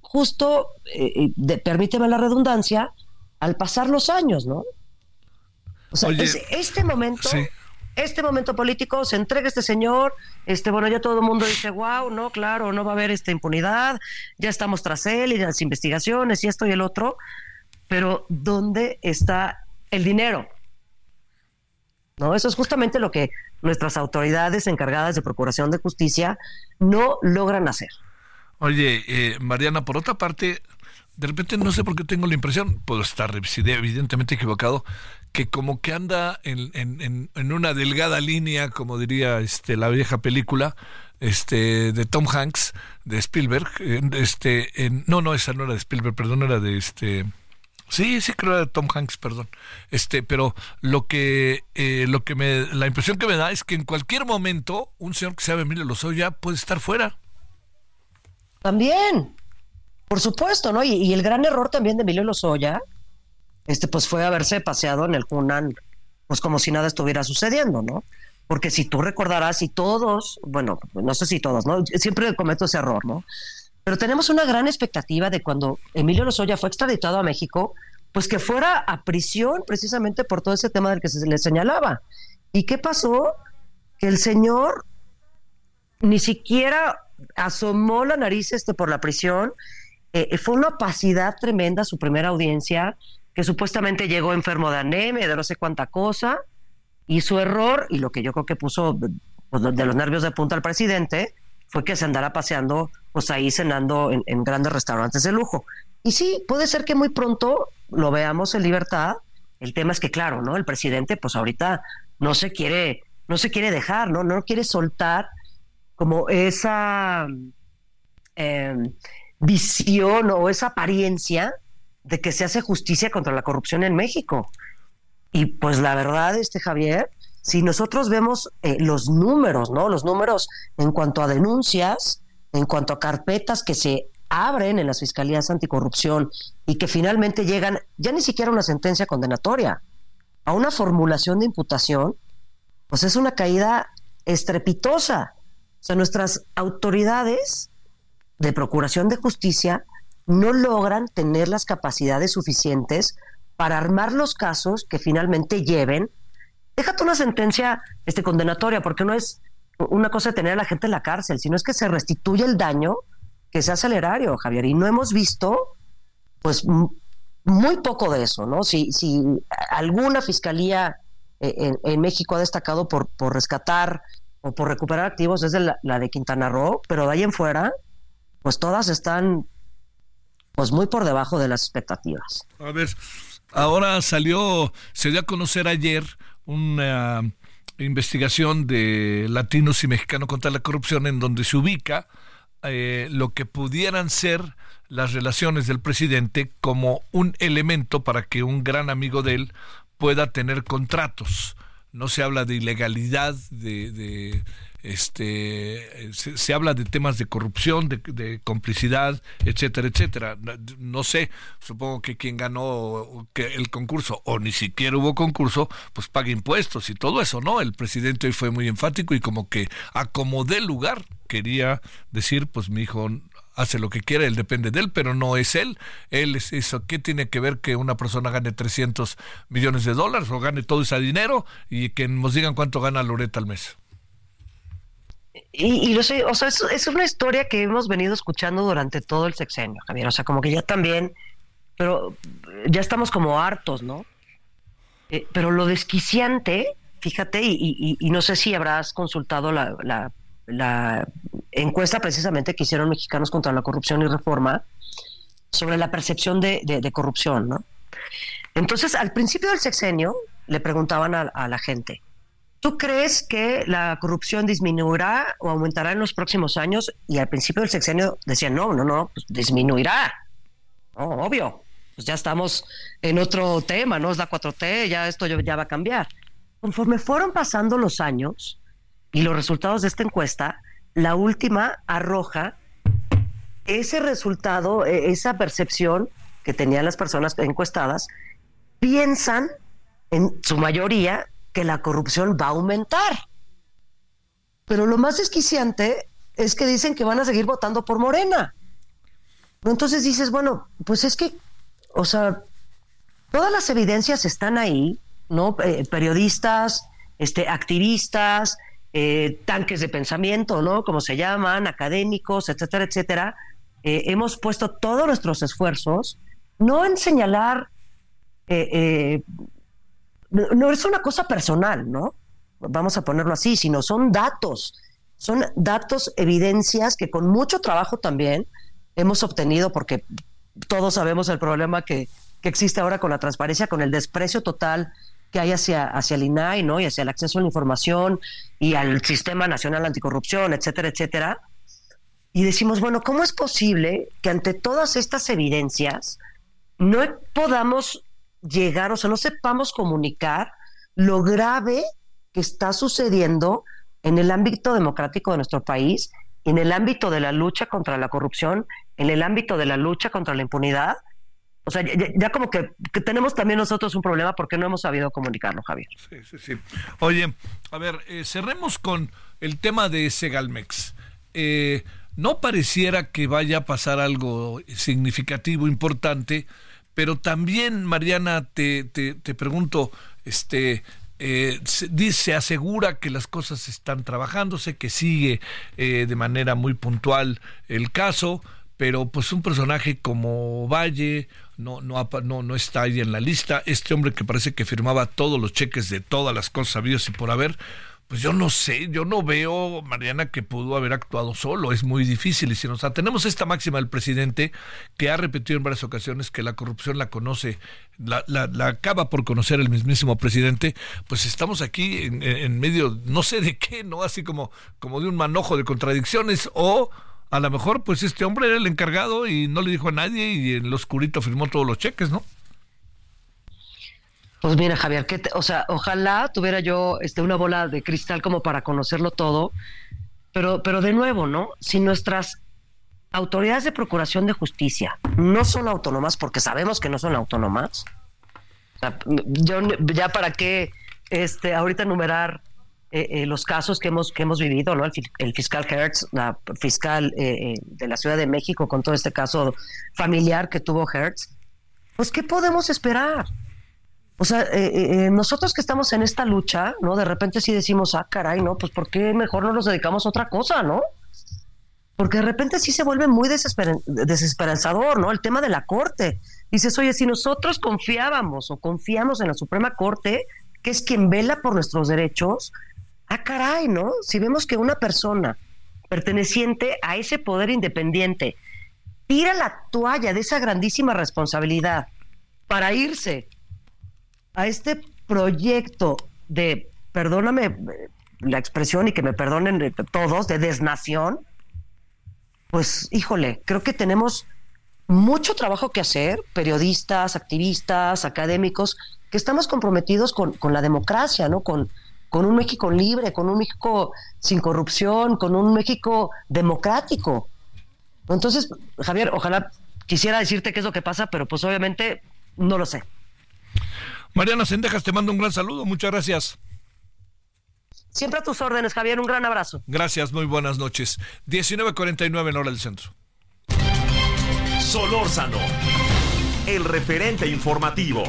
justo, eh, de, permíteme la redundancia, al pasar los años, ¿no? O sea, Oye, es este momento, sí. este momento político, se entrega este señor, este, bueno, ya todo el mundo dice, wow, no, claro, no va a haber esta impunidad, ya estamos tras él y las investigaciones y esto y el otro, pero ¿dónde está el dinero? ¿No? Eso es justamente lo que nuestras autoridades encargadas de procuración de justicia no logran hacer. Oye, eh, Mariana, por otra parte, de repente no sé por qué tengo la impresión, puedo estar evidentemente equivocado, que como que anda en, en, en una delgada línea, como diría este, la vieja película, este de Tom Hanks, de Spielberg, este, no, no, esa no era de Spielberg, perdón, era de este Sí, sí creo de Tom Hanks, perdón. Este, pero lo que, eh, lo que me, la impresión que me da es que en cualquier momento un señor que se llama Emilio Lozoya puede estar fuera. También, por supuesto, ¿no? Y, y, el gran error también de Emilio Lozoya, este, pues fue haberse paseado en el Hunan, pues como si nada estuviera sucediendo, ¿no? Porque si tú recordarás, y todos, bueno, no sé si todos, ¿no? Siempre cometo ese error, ¿no? Pero tenemos una gran expectativa de cuando Emilio Lozoya fue extraditado a México, pues que fuera a prisión precisamente por todo ese tema del que se le señalaba. ¿Y qué pasó? Que el señor ni siquiera asomó la nariz este por la prisión. Eh, fue una opacidad tremenda su primera audiencia, que supuestamente llegó enfermo de anemia, de no sé cuánta cosa, y su error, y lo que yo creo que puso pues, de los nervios de punta al presidente, fue que se andara paseando, pues ahí cenando en, grandes restaurantes de lujo. Y sí, puede ser que muy pronto lo veamos en libertad. El tema es que, claro, ¿no? El presidente, pues ahorita no se quiere, no se quiere dejar, ¿no? No quiere soltar como esa eh, visión o esa apariencia de que se hace justicia contra la corrupción en México. Y pues la verdad, este Javier, si nosotros vemos eh, los números, ¿no? Los números en cuanto a denuncias, en cuanto a carpetas que se abren en las fiscalías anticorrupción y que finalmente llegan ya ni siquiera a una sentencia condenatoria, a una formulación de imputación, pues es una caída estrepitosa. O sea, nuestras autoridades de procuración de justicia no logran tener las capacidades suficientes para armar los casos que finalmente lleven, déjate una sentencia este, condenatoria, porque no es una cosa de tener a la gente en la cárcel, sino es que se restituye el daño que se hace al erario, Javier. Y no hemos visto, pues, muy poco de eso, ¿no? Si, si alguna fiscalía eh, en, México ha destacado por, por rescatar o por recuperar activos es la, la, de Quintana Roo, pero de ahí en fuera, pues todas están pues muy por debajo de las expectativas. A ver, ahora salió, se dio a conocer ayer una investigación de latinos y mexicanos contra la corrupción en donde se ubica eh, lo que pudieran ser las relaciones del presidente como un elemento para que un gran amigo de él pueda tener contratos. No se habla de ilegalidad, de, este se, habla de temas de corrupción, de, complicidad, etcétera, etcétera. No sé, supongo que quien ganó el concurso o ni siquiera hubo concurso, pues paga impuestos y todo eso, ¿no? El presidente hoy fue muy enfático y como que acomodé el lugar, quería decir, pues mi hijo hace lo que quiere, él depende de él, pero no es él. Él es eso. ¿Qué tiene que ver que una persona gane 300 millones de dólares o gane todo ese dinero y que nos digan cuánto gana Loreta al mes? Y, lo sé, o sea, es, una historia que hemos venido escuchando durante todo el sexenio, Javier. O sea, como que ya también, pero ya estamos como hartos, ¿no? Eh, pero lo desquiciante, fíjate, y, no sé si habrás consultado la encuesta precisamente que hicieron Mexicanos contra la Corrupción y Reforma sobre la percepción de, corrupción, ¿no? Entonces, al principio del sexenio, le preguntaban a, la gente, ¿tú crees que la corrupción disminuirá o aumentará en los próximos años? Y al principio del sexenio decían, no, no, no, pues disminuirá. obvio, pues ya estamos en otro tema, ¿no? Es la 4T, ya esto ya va a cambiar. Conforme fueron pasando los años, y los resultados de esta encuesta, la última arroja ese resultado, e, esa percepción que tenían las personas encuestadas, piensan en su mayoría que la corrupción va a aumentar. Pero lo más desquiciante es que dicen que van a seguir votando por Morena. Entonces dices, bueno, pues es que, o sea, todas las evidencias están ahí, ¿no? Eh, periodistas, este, activistas, eh, tanques de pensamiento, ¿no? Como se llaman, académicos, etcétera, etcétera. Eh, hemos puesto todos nuestros esfuerzos, no en señalar, no es una cosa personal, ¿no? Vamos a ponerlo así, sino son datos, son datos, evidencias que con mucho trabajo también hemos obtenido, porque todos sabemos el problema que, que existe ahora con la transparencia, con el desprecio total que hay hacia, hacia el INAI, ¿no? Y hacia el acceso a la información y al Sistema Nacional Anticorrupción, etcétera, etcétera. Y decimos, bueno, ¿cómo es posible que ante todas estas evidencias no podamos llegar, o sea, no sepamos comunicar lo grave que está sucediendo en el ámbito democrático de nuestro país, en el ámbito de la lucha contra la corrupción, en el ámbito de la lucha contra la impunidad o sea, ya, como que, tenemos también nosotros un problema porque no hemos sabido comunicarlo, Javier. Sí, sí, sí. Oye, a ver, eh, cerremos con el tema de Segalmex. Eh, no pareciera que vaya a pasar algo significativo, importante, pero también, Mariana, te, te, te pregunto, este, eh, se, asegura que las cosas están trabajándose, que sigue eh, de manera muy puntual el caso, pero pues un personaje como Valle no, no, no, no está ahí en la lista. Este hombre que parece que firmaba todos los cheques de todas las cosas habidas y por haber, pues yo no sé, yo no veo, Mariana, que pudo haber actuado solo. Es muy difícil. Y si nos tenemos esta máxima del presidente que ha repetido en varias ocasiones que la corrupción la conoce, la, la, acaba por conocer el mismísimo presidente, pues estamos aquí en, medio, no sé de qué, ¿no? Así como, como de un manojo de contradicciones o a lo mejor pues este hombre era el encargado y no le dijo a nadie y en lo oscurito firmó todos los cheques, ¿no? Pues mira, Javier, que o sea, ojalá tuviera yo este, una bola de cristal como para conocerlo todo, pero, pero de nuevo, ¿no? Si nuestras autoridades de procuración de justicia no son autónomas, porque sabemos que no son autónomas, yo ya para qué este, ahorita enumerar eh, eh, los casos que hemos, que hemos vivido, ¿no? El, fiscal Hertz, la fiscal eh, de la Ciudad de México, con todo este caso familiar que tuvo Hertz, pues ¿qué podemos esperar? O sea, eh, eh, nosotros que estamos en esta lucha, ¿no? De repente sí decimos, ah, caray, ¿no? Pues ¿por qué mejor no nos dedicamos a otra cosa, ¿no? Porque de repente sí se vuelve muy desesperanzador, ¿no? El tema de la Corte. Dices, oye, si nosotros confiábamos o confiamos en la Suprema Corte, que es quien vela por nuestros derechos, ah, caray, ¿no? Si vemos que una persona perteneciente a ese poder independiente tira la toalla de esa grandísima responsabilidad para irse a este proyecto de, perdóname la expresión y que me perdonen todos, de desnación, pues híjole, creo que tenemos mucho trabajo que hacer, periodistas, activistas, académicos, que estamos comprometidos con, la democracia, ¿no? Con, con un México libre, con un México sin corrupción, con un México democrático. Entonces, Javier, ojalá quisiera decirte qué es lo que pasa, pero pues obviamente no lo sé. Mariana Sendejas, te mando un gran saludo, muchas gracias. Siempre a tus órdenes, Javier, un gran abrazo. Gracias, muy buenas noches. 19.49 en hora del centro. Solórzano, el referente informativo.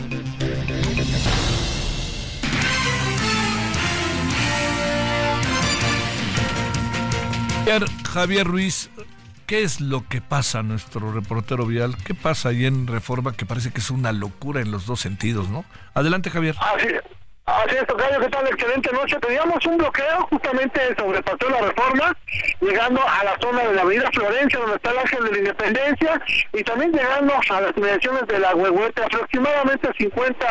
Javier Ruiz, ¿Qué es lo que pasa, nuestro reportero vial? ¿Qué pasa ahí en Reforma que parece que es una locura en los dos sentidos, ¿no? Adelante, Javier. Así, así es, Tocayo, ¿qué tal? Excelente noche. Teníamos un bloqueo justamente sobre Paseo de la Reforma, llegando a la zona de la Avenida Florencia, donde está el Ángel de la Independencia, y también llegando a las inmediaciones de la Huehuete, aproximadamente 50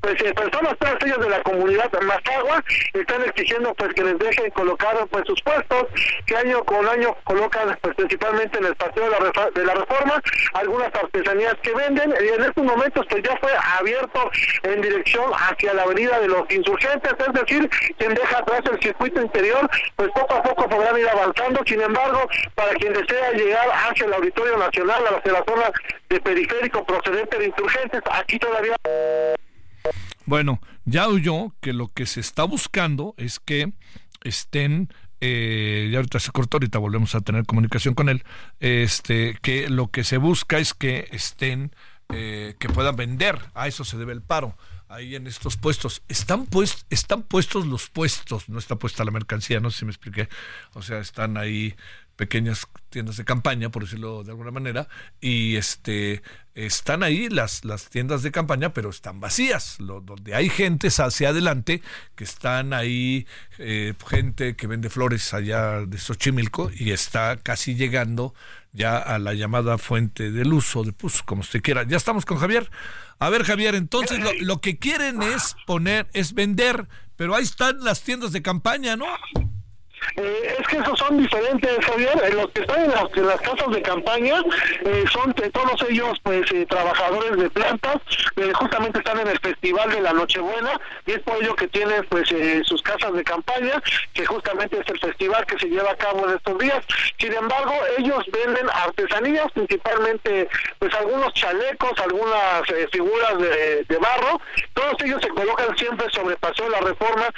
pues eh, personas todas ellas de la comunidad Mazagua están exigiendo pues que les dejen colocar pues sus puestos que año con año colocan pues principalmente en el paseo de la, de la reforma algunas artesanías que venden y en estos momentos pues ya fue abierto en dirección hacia la avenida de los insurgentes es decir quien deja atrás el circuito interior pues poco a poco podrán ir avanzando. Sin embargo para quien desea llegar hacia el auditorio nacional hacia la zona de periférico procedente de insurgentes aquí todavía bueno, ya oyó que lo que se está buscando es que estén eh, ya ahorita se cortó, ahorita volvemos a tener comunicación con él, este, que lo que se busca es que estén, eh, que puedan vender, a eso se debe el paro, ahí en estos puestos. Están, pues, están puestos los puestos, no está puesta la mercancía, no sé si me expliqué, o sea, están ahí pequeñas tiendas de campaña, por decirlo de alguna manera, y este están ahí las, las tiendas de campaña, pero están vacías, lo, donde hay gente hacia adelante, que están ahí eh, gente que vende flores allá de Xochimilco y está casi llegando ya a la llamada fuente del uso de pues como usted quiera. Ya estamos con Javier. A ver, Javier, entonces lo, lo que quieren es poner, es vender, pero ahí están las tiendas de campaña, ¿no? Eh, es que esos son diferentes, Javier. Eh, los que están en las, casas de campaña eh, son todos ellos, pues, trabajadores de plantas. justamente están en el Festival de la Nochebuena y es por ello que tienen, pues, sus casas de campaña, que justamente es el festival que se lleva a cabo en estos días. Sin embargo, ellos venden artesanías, principalmente, pues, algunos chalecos, algunas figuras de, barro. Todos ellos se colocan siempre sobre Paseo de la Reforma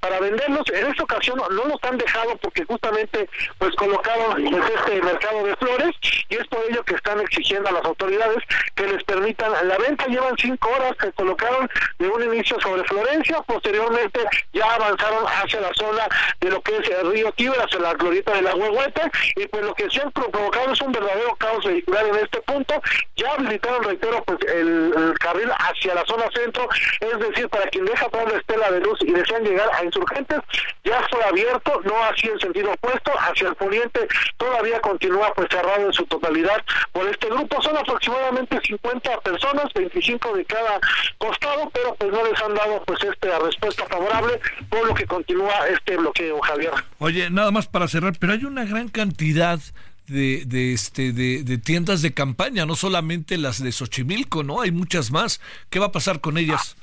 para venderlos. En esta ocasión no los han dejado porque justamente pues colocaron pues, este mercado de flores y es por ello que están exigiendo a las autoridades que les permitan la venta. Llevan cinco horas que colocaron de un inicio sobre Florencia, posteriormente ya avanzaron hacia la zona de lo que es el río Tíber, hacia la glorieta de la Huehuete y pues lo que se han provocado es un verdadero caos vehicular en este punto. Ya habilitaron, reitero, pues el, carril hacia la zona centro, es decir, para quien deja toda la estela de luz y desean llegar a insurgentes, ya fue abierto no así en sentido opuesto, hacia el poniente todavía continúa pues cerrado en su totalidad por este grupo. Son aproximadamente 50 personas, 25 de cada costado, pero pues no les han dado pues esta respuesta favorable, por lo que continúa este bloqueo, Javier. Oye, nada más para cerrar, pero hay una gran cantidad de, de, este, de, de, tiendas de campaña, no solamente las de Xochimilco, ¿no? Hay muchas más. ¿Qué va a pasar con ellas?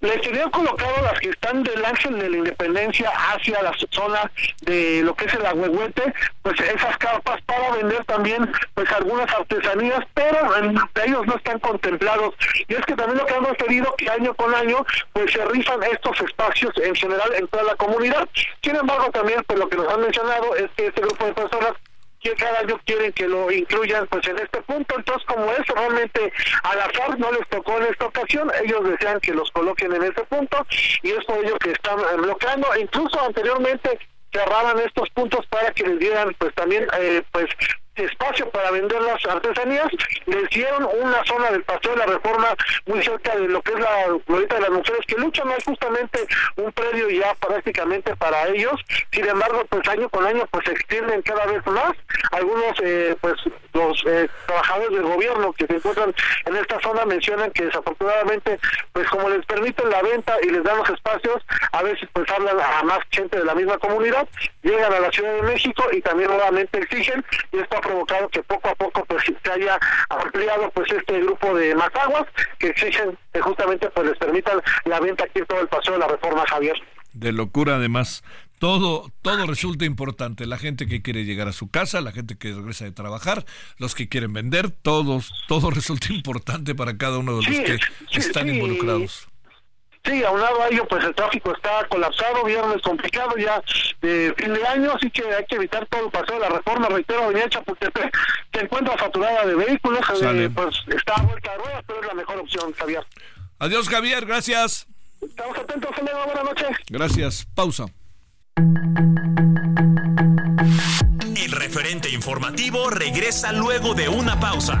Les tenían colocado las que están del Ángel de la Independencia hacia la zona de lo que es el Agüehuete, pues esas carpas para vender también pues algunas artesanías, pero ellos no están contemplados. Y es que también lo que han referido que año con año pues se rifan estos espacios en general en toda la comunidad. Sin embargo también pues lo que nos han mencionado es que este grupo de personas que cada año quieren que lo incluyan pues en este punto. Entonces, como es realmente al azar no les tocó en esta ocasión, ellos desean que los coloquen en ese punto y es por ello que están bloqueando. Incluso anteriormente cerraban estos puntos para que les dieran pues también eh, pues espacio para vender las artesanías, les dieron una zona del Paseo de la Reforma muy cerca de lo que es la Glorieta de las Mujeres que luchan, hay justamente un predio ya prácticamente para ellos, sin embargo, pues año con año pues se extienden cada vez más, algunos eh, pues los eh, trabajadores del gobierno que se encuentran en esta zona mencionan que desafortunadamente pues como les permiten la venta y les dan los espacios, a veces pues hablan a más gente de la misma comunidad, llegan a la Ciudad de México y también nuevamente exigen y esto provocado que poco a poco pues se haya ampliado pues este grupo de mazaguas que exigen que justamente pues les permitan la venta aquí en todo el paseo de la reforma Javier. De locura además. Todo, todo resulta importante. La gente que quiere llegar a su casa, la gente que regresa de trabajar, los que quieren vender, todos, todo resulta importante para cada uno de los que están involucrados. Sí, aunado a ello, pues el tráfico está colapsado, viernes complicado ya de fin de año, así que hay que evitar todo el paseo de la reforma, reitero, Avenida Chapultepec se encuentra saturada de vehículos, eh, pues está a vuelta de ruedas, pero es la mejor opción, Javier. Adiós, Javier, gracias. Estamos atentos, luego, buenas noches. Gracias, pausa. El referente informativo regresa luego de una pausa.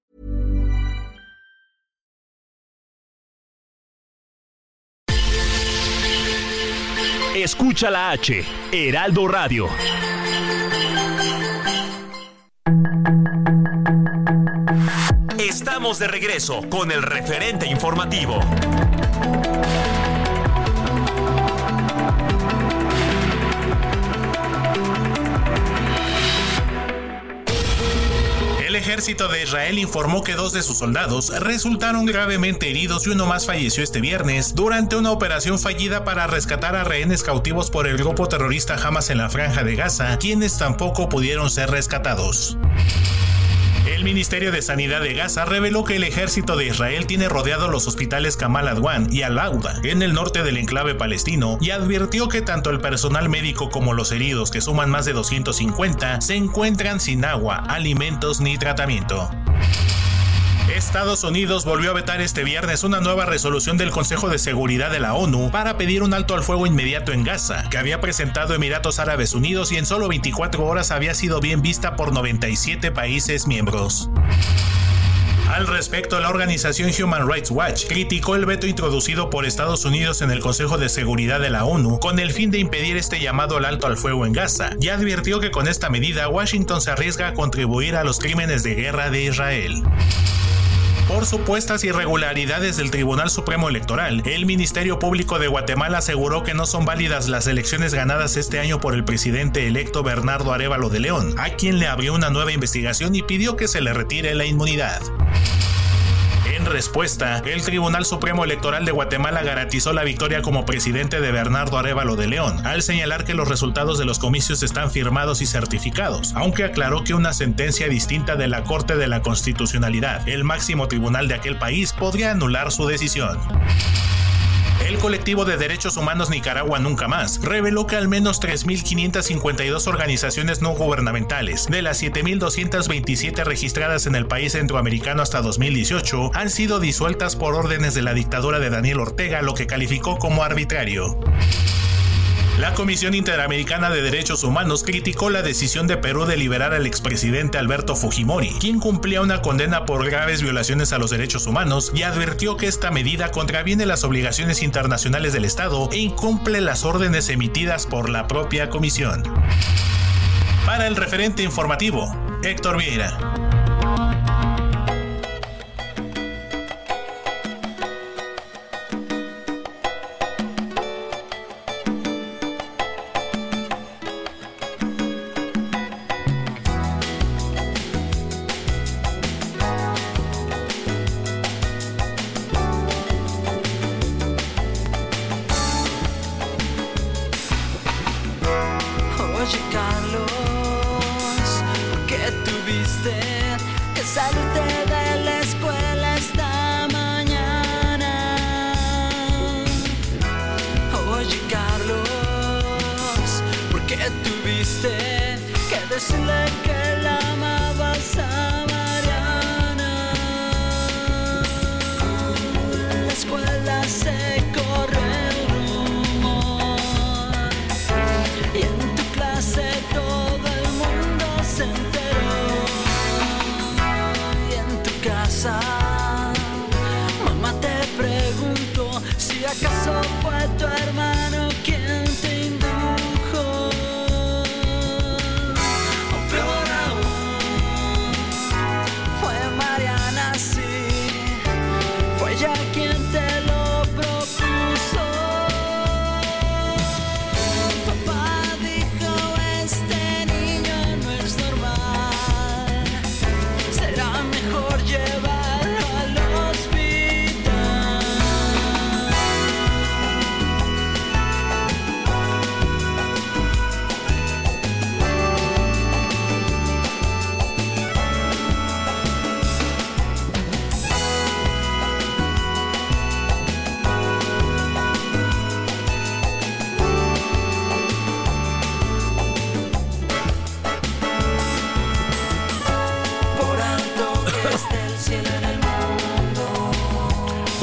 Escucha la H, Heraldo Radio. Estamos de regreso con el referente informativo. Ejército de Israel informó que dos de sus soldados resultaron gravemente heridos y uno más falleció este viernes durante una operación fallida para rescatar a rehenes cautivos por el grupo terrorista Hamas en la franja de Gaza, quienes tampoco pudieron ser rescatados. El Ministerio de Sanidad de Gaza reveló que el ejército de Israel tiene rodeados los hospitales Kamal Adwan y Al-Auda en el norte del enclave palestino y advirtió que tanto el personal médico como los heridos, que suman más de 250, se encuentran sin agua, alimentos ni tratamiento. Estados Unidos volvió a vetar este viernes una nueva resolución del Consejo de Seguridad de la ONU para pedir un alto al fuego inmediato en Gaza, que había presentado Emiratos Árabes Unidos y en solo 24 horas había sido bien vista por 97 países miembros. Al respecto, la organización Human Rights Watch criticó el veto introducido por Estados Unidos en el Consejo de Seguridad de la ONU con el fin de impedir este llamado al alto al fuego en Gaza y advirtió que con esta medida Washington se arriesga a contribuir a los crímenes de guerra de Israel. Por supuestas irregularidades del Tribunal Supremo Electoral, el Ministerio Público de Guatemala aseguró que no son válidas las elecciones ganadas este año por el presidente electo Bernardo Arevalo de León, a quien le abrió una nueva investigación y pidió que se le retire la inmunidad. En respuesta, el Tribunal Supremo Electoral de Guatemala garantizó la victoria como presidente de Bernardo Arevalo de León, al señalar que los resultados de los comicios están firmados y certificados, aunque aclaró que una sentencia distinta de la Corte de la Constitucionalidad, el máximo tribunal de aquel país, podría anular su decisión. El colectivo de derechos humanos Nicaragua Nunca Más reveló que al menos 3.552 organizaciones no gubernamentales, de las 7.227 registradas en el país centroamericano hasta 2018, han sido disueltas por órdenes de la dictadura de Daniel Ortega, lo que calificó como arbitrario. La Comisión Interamericana de Derechos Humanos criticó la decisión de Perú de liberar al expresidente Alberto Fujimori, quien cumplía una condena por graves violaciones a los derechos humanos y advirtió que esta medida contraviene las obligaciones internacionales del Estado e incumple las órdenes emitidas por la propia comisión. Para el referente informativo, Héctor Vieira.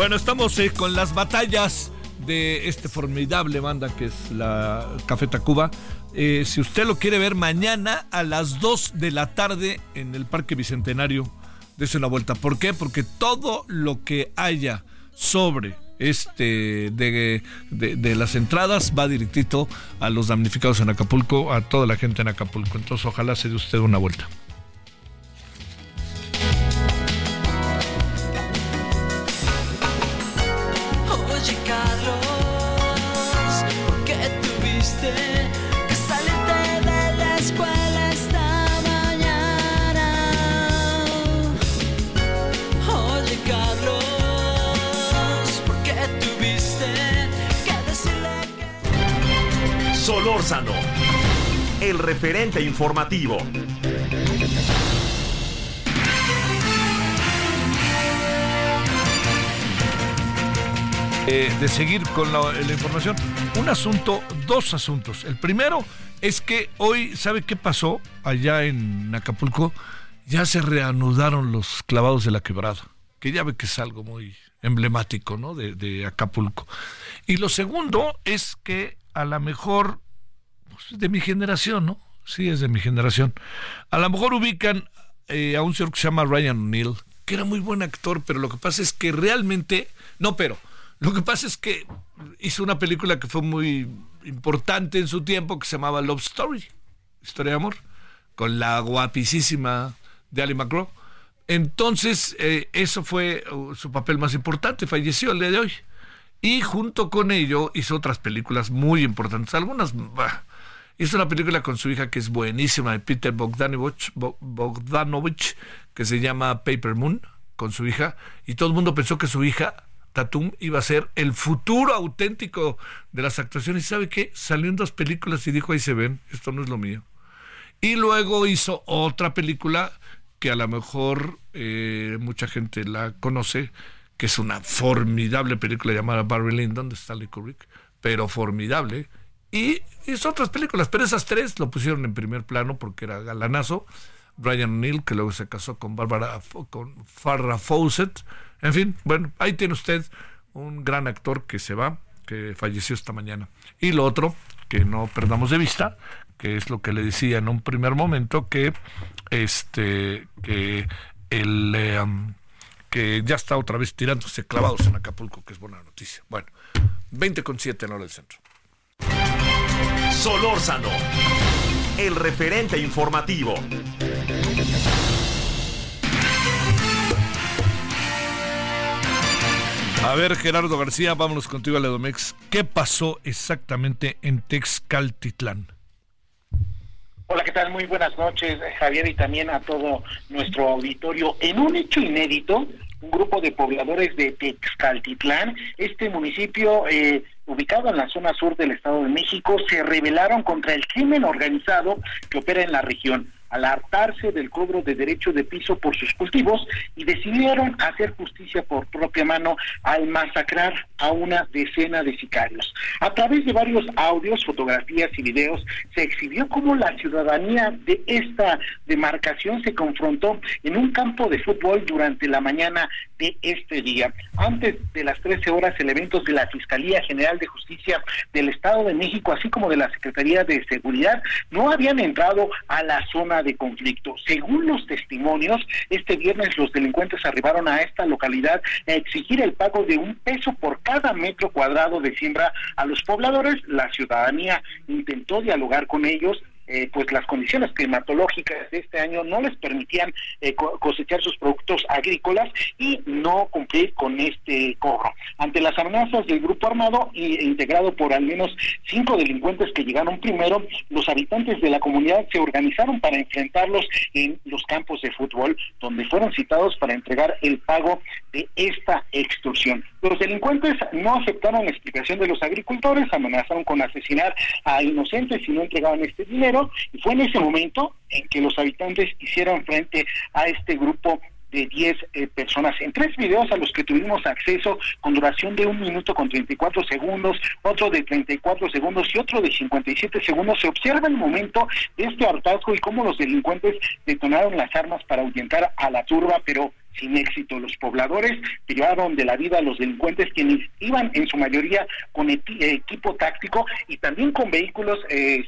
Bueno, estamos eh, con las batallas de este formidable banda que es la Café Tacuba. Eh, si usted lo quiere ver mañana a las 2 de la tarde en el Parque Bicentenario, dése una vuelta. ¿Por qué? Porque todo lo que haya sobre este de, de- de las entradas va directito a los damnificados en Acapulco, a toda la gente en Acapulco. Entonces ojalá se dé usted una vuelta. El referente informativo. eh, de seguir con la, información. Un asunto, dos asuntos. El primero es que hoy, ¿sabe qué pasó allá en Acapulco? Ya se reanudaron los clavados de la quebrada, que ya ve que es algo muy emblemático, ¿no? De Acapulco. Y lo segundo es que a lo mejor, pues, de mi generación, ¿no? Sí, es de mi generación. A lo mejor ubican eh, a un señor que se llama Ryan O'Neill, que era muy buen actor, pero lo que pasa es que realmente, no, pero lo que pasa es que hizo una película que fue muy importante en su tiempo, que se llamaba Love Story, Historia de Amor, con la guapísima de Ali McGraw. Entonces, eh, eso fue uh, su papel más importante, falleció el día de hoy. Y junto con ello hizo otras películas muy importantes, algunas... bah, Hizo una película con su hija que es buenísima, de Peter Bogdanovich, Bo- Bogdanovich, que se llama Paper Moon, con su hija, y todo el mundo pensó que su hija, Tatum, iba a ser el futuro auténtico de las actuaciones. ¿Y sabe qué? Salió en dos películas y dijo, ahí se ven, esto no es lo mío. Y luego hizo otra película que a lo mejor eh, mucha gente la conoce, que es una formidable película llamada Barry Lyndon de Stanley Kubrick, pero formidable. Y hizo otras películas, pero esas tres lo pusieron en primer plano porque era galanazo. Brian O'Neill, que luego se casó con Barbara, con Farrah Fawcett. En fin, bueno, ahí tiene usted un gran actor que se va, que falleció esta mañana. Y lo otro, que no perdamos de vista, que es lo que le decía en un primer momento, que este que el eh, que ya está otra vez tirándose clavados en Acapulco, que es buena noticia. Bueno, 20 con 7 en hora del centro. Solórzano, el referente informativo. A ver, Gerardo García, vámonos contigo a Ledomex. ¿Qué pasó exactamente en Texcaltitlán? Hola, ¿qué tal? Muy buenas noches, Javier, y también a todo nuestro auditorio. En un hecho inédito, un grupo de pobladores de Texcaltitlán, este municipio eh, ubicado en la zona sur del Estado de México, se rebelaron contra el crimen organizado que opera en la región al hartarse del cobro de derecho de piso por sus cultivos y decidieron hacer justicia por propia mano al masacrar a una decena de sicarios. A través de varios audios, fotografías y videos se exhibió cómo la ciudadanía de esta demarcación se confrontó en un campo de fútbol durante la mañana de este día. Antes de las 13 horas, elementos de la Fiscalía General de Justicia del Estado de México, así como de la Secretaría de Seguridad, no habían entrado a la zona de conflicto. Según los testimonios, este viernes los delincuentes arribaron a esta localidad a exigir el pago de un peso por cada metro cuadrado de siembra a los pobladores. La ciudadanía intentó dialogar con ellos eh, pues las condiciones climatológicas de este año no les permitían eh, cosechar sus productos agrícolas y no cumplir con este cobro. Ante las amenazas del grupo armado, integrado por al menos cinco delincuentes que llegaron primero, los habitantes de la comunidad se organizaron para enfrentarlos en los campos de fútbol, donde fueron citados para entregar el pago de esta extorsión. Los delincuentes no aceptaron la explicación de los agricultores, amenazaron con asesinar a inocentes si no entregaban este dinero y fue en ese momento en que los habitantes hicieron frente a este grupo de 10 eh, personas en tres videos a los que tuvimos acceso con duración de un minuto con 34 segundos, otro de 34 segundos y otro de 57 segundos. Se observa el momento de este hartazgo y cómo los delincuentes detonaron las armas para ahuyentar a la turba, pero sin éxito. Los pobladores privaron de la vida a los delincuentes quienes iban en su mayoría con equipo táctico y también con vehículos eh,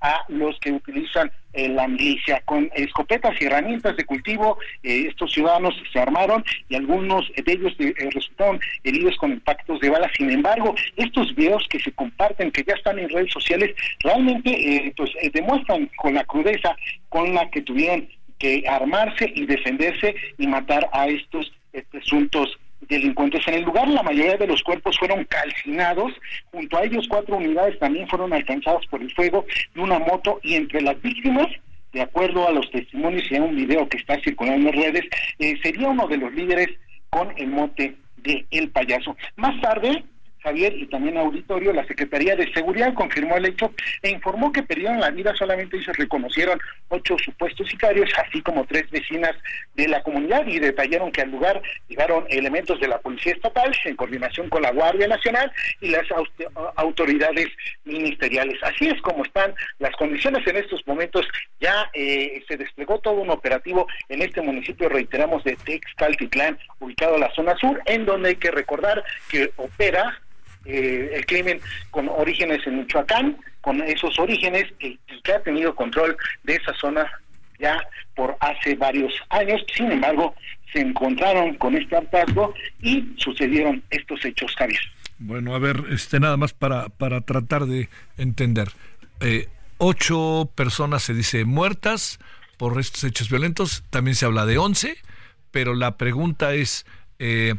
a los que utilizan eh, la milicia. Con escopetas y herramientas de cultivo, eh, estos ciudadanos se armaron y algunos de ellos eh, resultaron heridos con impactos de balas. Sin embargo, estos videos que se comparten, que ya están en redes sociales, realmente pues demuestran con la crudeza con la que tuvieron que armarse y defenderse y matar a estos presuntos delincuentes. En el lugar, la mayoría de los cuerpos fueron calcinados. Junto a ellos, cuatro unidades también fueron alcanzadas por el fuego de una moto y entre las víctimas de acuerdo a los testimonios y a un video que está circulando en redes, eh, sería uno de los líderes con el mote de El Payaso. Más tarde, Javier, y también auditorio, la Secretaría de Seguridad confirmó el hecho e informó que perdieron la vida solamente y se reconocieron ocho supuestos sicarios, así como tres vecinas de la comunidad y detallaron que al lugar llegaron elementos de la Policía Estatal en coordinación con la Guardia Nacional y las autoridades ministeriales. Así es como están las condiciones en estos momentos. Ya eh, se desplegó todo un operativo en este municipio, reiteramos, de Texcaltitlán, ubicado en la zona sur, en donde hay que recordar que opera eh, el crimen con orígenes en Michoacán, con esos orígenes y, que ha tenido control de esa zona ya por hace varios años. Sin embargo, se encontraron con este hartazgo y sucedieron estos hechos, Javier. Bueno, a ver, este nada más para, para tratar de entender. Eh, ocho personas se dice muertas por estos hechos violentos, también se habla de once, pero la pregunta es, eh,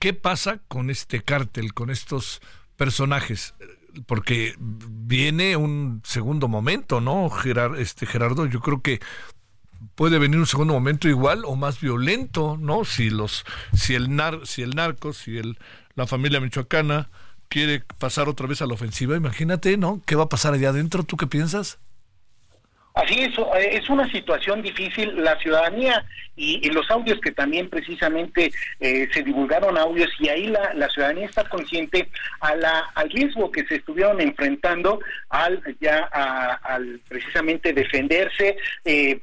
¿Qué pasa con este cártel, con estos personajes? Porque viene un segundo momento, ¿no, Gerard, este, Gerardo? Yo creo que puede venir un segundo momento igual o más violento, ¿no? Si los, si el nar, si el narco, si el, la familia michoacana quiere pasar otra vez a la ofensiva, imagínate, ¿no? ¿Qué va a pasar allá adentro? ¿Tú qué piensas? Así es, eh, es una situación difícil. La ciudadanía y, los audios que también precisamente eh, se divulgaron audios y ahí la, la ciudadanía está consciente a la, al riesgo que se estuvieron enfrentando al ya al precisamente defenderse eh,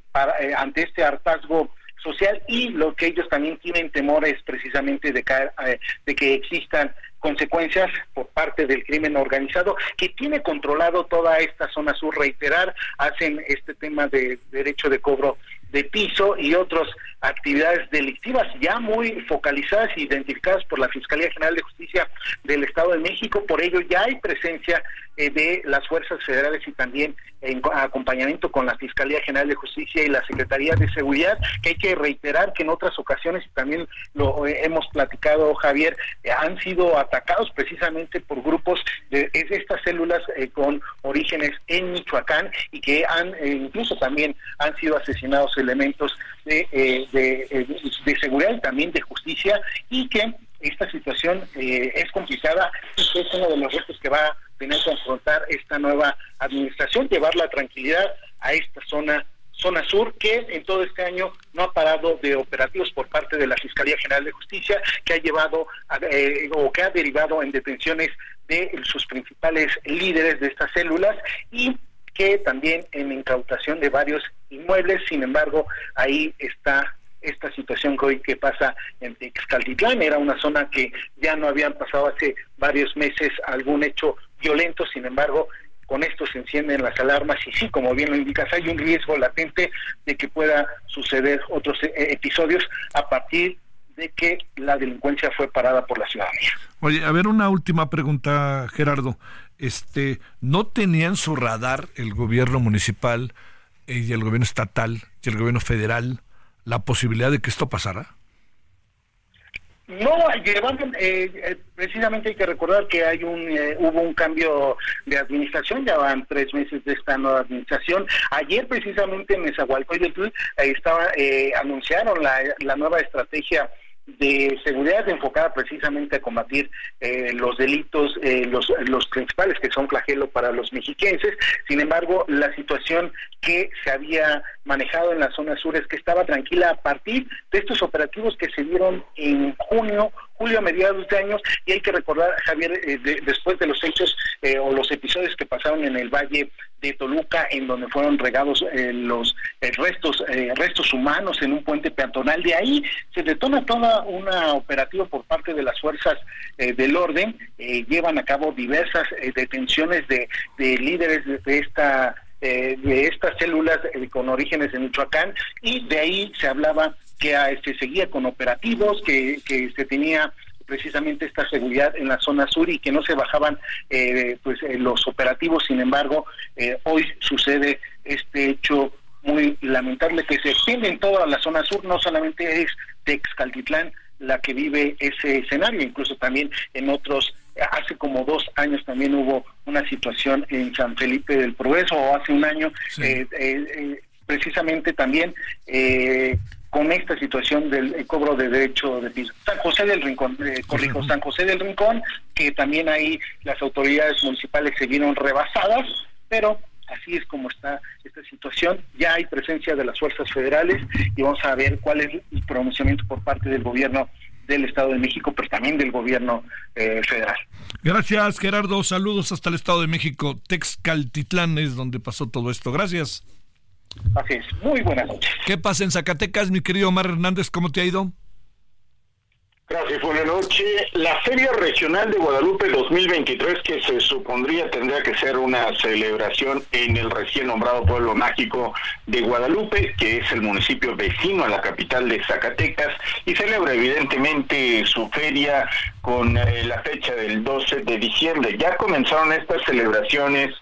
ante este hartazgo social y lo que ellos también tienen temor es precisamente de, caer, de que existan consecuencias por parte del crimen organizado que tiene controlado toda esta zona sur. Reiterar, hacen este tema de derecho de cobro de piso y otras actividades delictivas ya muy focalizadas e identificadas por la Fiscalía General de Justicia del Estado de México. Por ello ya hay presencia eh, de las fuerzas federales y también en acompañamiento con la Fiscalía General de Justicia y la Secretaría de Seguridad, que hay que reiterar que en otras ocasiones, y también lo eh, hemos platicado, Javier, eh, han sido atacados precisamente por grupos de, estas células con orígenes en Michoacán y que han incluso también han sido asesinados elementos de, de seguridad y también de justicia y que esta situación es complicada y es uno de los retos que va a tener que afrontar esta nueva administración, llevar la tranquilidad a esta zona zona sur, que en todo este año no ha parado de operativos por parte de la Fiscalía General de Justicia, que ha llevado eh, o que ha derivado en detenciones de sus principales líderes de estas células y que también en incautación de varios inmuebles, sin embargo, ahí está esta situación que hoy que pasa en Texcaltitlán, era una zona que ya no habían pasado hace varios meses algún hecho violento, sin embargo, con esto se encienden las alarmas y sí, como bien lo indicas, hay un riesgo latente de que pueda suceder otros eh, episodios a partir de que la delincuencia fue parada por la ciudadanía. Oye, a ver una última pregunta, Gerardo. Este, ¿no tenían su radar el gobierno municipal y el gobierno estatal y el gobierno federal la posibilidad de que esto pasara? No, llevan, eh, eh, precisamente hay que recordar que hay un eh, hubo un cambio de administración, ya van tres meses de esta nueva administración. Ayer precisamente en Nezahualcóyotl estaba anunciaron la, la nueva estrategia de seguridad enfocada precisamente a combatir eh, los delitos, eh, los, los principales que son flagelo para los mexiquenses. Sin embargo, la situación que se había manejado en la zona sur es que estaba tranquila a partir de estos operativos que se dieron en junio, julio a mediados de años, y hay que recordar, Javier, eh, después de los hechos o los episodios que pasaron en el Valle de Toluca, en donde fueron regados eh, los eh, restos eh, restos humanos en un puente peatonal. De ahí se detona toda una operativa por parte de las fuerzas del orden. llevan a cabo diversas detenciones de, de líderes de, esta de estas células con orígenes en Michoacán y de ahí se hablaba que se este, seguía con operativos, que, que se tenía precisamente esta seguridad en la zona sur y que no se bajaban eh, pues eh, los operativos. Sin embargo eh, hoy sucede este hecho muy lamentable que se extiende en toda la zona sur no solamente es Texcaltitlán la que vive ese escenario incluso también en otros hace como dos años también hubo una situación en San Felipe del Progreso o hace un año precisamente también eh, con esta situación del cobro de derecho de piso. San José del Rincón, eh, corrijo, San José del Rincón, que también ahí las autoridades municipales se vieron rebasadas, pero así es como está esta situación. Ya hay presencia de las fuerzas federales y vamos a ver cuál es el pronunciamiento por parte del gobierno del Estado de México, pero también del gobierno eh, federal. Gracias, Gerardo. Saludos hasta el Estado de México. Texcaltitlán es donde pasó todo esto. Gracias. Así es. Muy buenas noches. ¿Qué pasa en Zacatecas, mi querido Omar Hernández? ¿Cómo te ha ido? Gracias, buenas noches. La Feria Regional de Guadalupe 2023, que se supondría tendría que ser una celebración en el recién nombrado pueblo mágico de Guadalupe, que es el municipio vecino a la capital de Zacatecas, y celebra evidentemente su feria con eh, la fecha del 12 de diciembre. Ya comenzaron estas celebraciones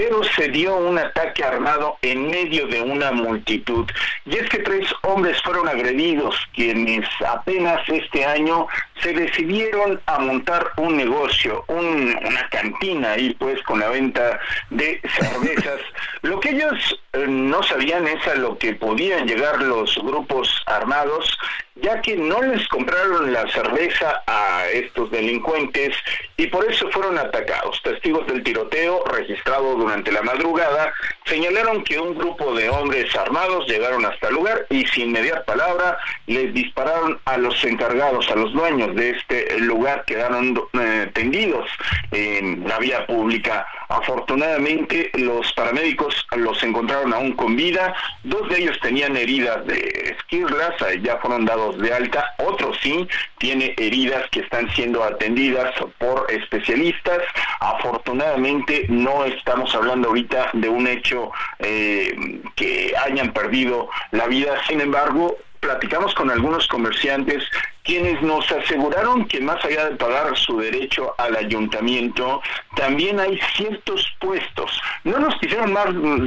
pero se dio un ataque armado en medio de una multitud. Y es que tres hombres fueron agredidos, quienes apenas este año se decidieron a montar un negocio, una cantina ahí pues con la venta de cervezas. lo que ellos eh, no sabían es a lo que podían llegar los grupos armados ya que no les compraron la cerveza a estos delincuentes y por eso fueron atacados. Testigos del tiroteo registrado durante la madrugada señalaron que un grupo de hombres armados llegaron hasta el lugar y sin mediar palabra les dispararon a los encargados, a los dueños de este lugar, quedaron eh, tendidos en la vía pública. Afortunadamente los paramédicos los encontraron aún con vida, dos de ellos tenían heridas de esquirlas, ya fueron dados de alta, otro sí tiene heridas que están siendo atendidas por especialistas. Afortunadamente no estamos hablando ahorita de un hecho eh, que hayan perdido la vida, sin embargo, platicamos con algunos comerciantes quienes nos aseguraron que más allá de pagar su derecho al ayuntamiento, también hay ciertos puestos. No nos quisieron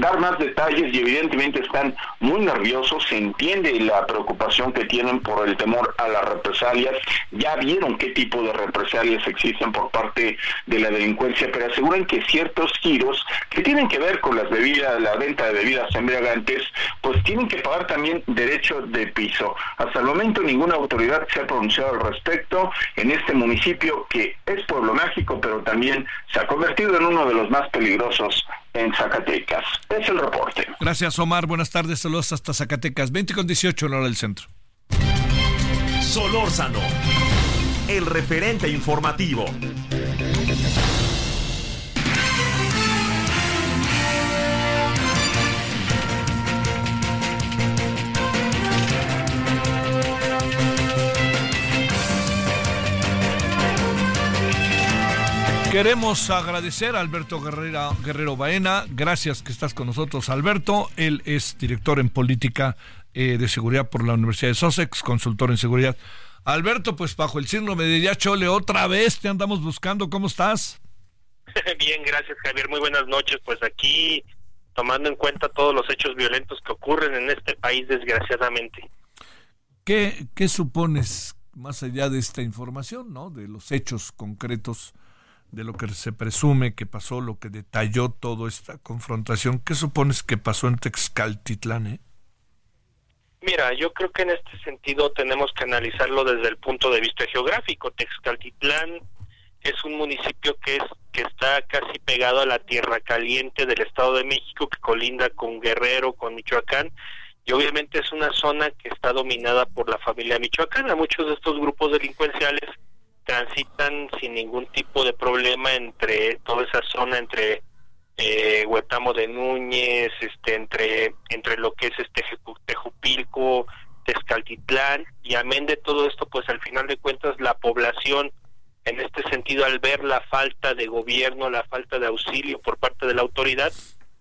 dar más detalles y evidentemente están muy nerviosos, se entiende la preocupación que tienen por el temor a las represalias, ya vieron qué tipo de represalias existen por parte de la delincuencia, pero aseguran que ciertos giros que tienen que ver con las bebidas, la venta de bebidas embriagantes, pues tienen que pagar también derecho de piso. Hasta el momento ninguna autoridad se ha pronunciado al respecto en este municipio que es pueblo mágico, pero también se ha convertido en uno de los más peligrosos en Zacatecas. Es el reporte. Gracias, Omar. Buenas tardes. Saludos hasta Zacatecas. 20 con 18 en la hora del centro. Solórzano, el referente informativo. Queremos agradecer a Alberto Guerrero, Guerrero Baena. Gracias que estás con nosotros, Alberto. Él es director en política eh, de seguridad por la Universidad de Sussex, consultor en seguridad. Alberto, pues bajo el síndrome de Yachole, otra vez te andamos buscando. ¿Cómo estás? Bien, gracias, Javier. Muy buenas noches. Pues aquí tomando en cuenta todos los hechos violentos que ocurren en este país, desgraciadamente. ¿Qué, qué supones más allá de esta información, no? De los hechos concretos de lo que se presume que pasó, lo que detalló toda esta confrontación. ¿Qué supones que pasó en Texcaltitlán? Eh? Mira, yo creo que en este sentido tenemos que analizarlo desde el punto de vista geográfico. Texcaltitlán es un municipio que es que está casi pegado a la tierra caliente del Estado de México, que colinda con Guerrero, con Michoacán, y obviamente es una zona que está dominada por la familia michoacana. Muchos de estos grupos delincuenciales transitan sin ningún tipo de problema entre toda esa zona entre eh, Huetamo de Núñez, este, entre entre lo que es este Tejupilco, Tezcaltitlán y amén de todo esto, pues al final de cuentas la población en este sentido al ver la falta de gobierno, la falta de auxilio por parte de la autoridad,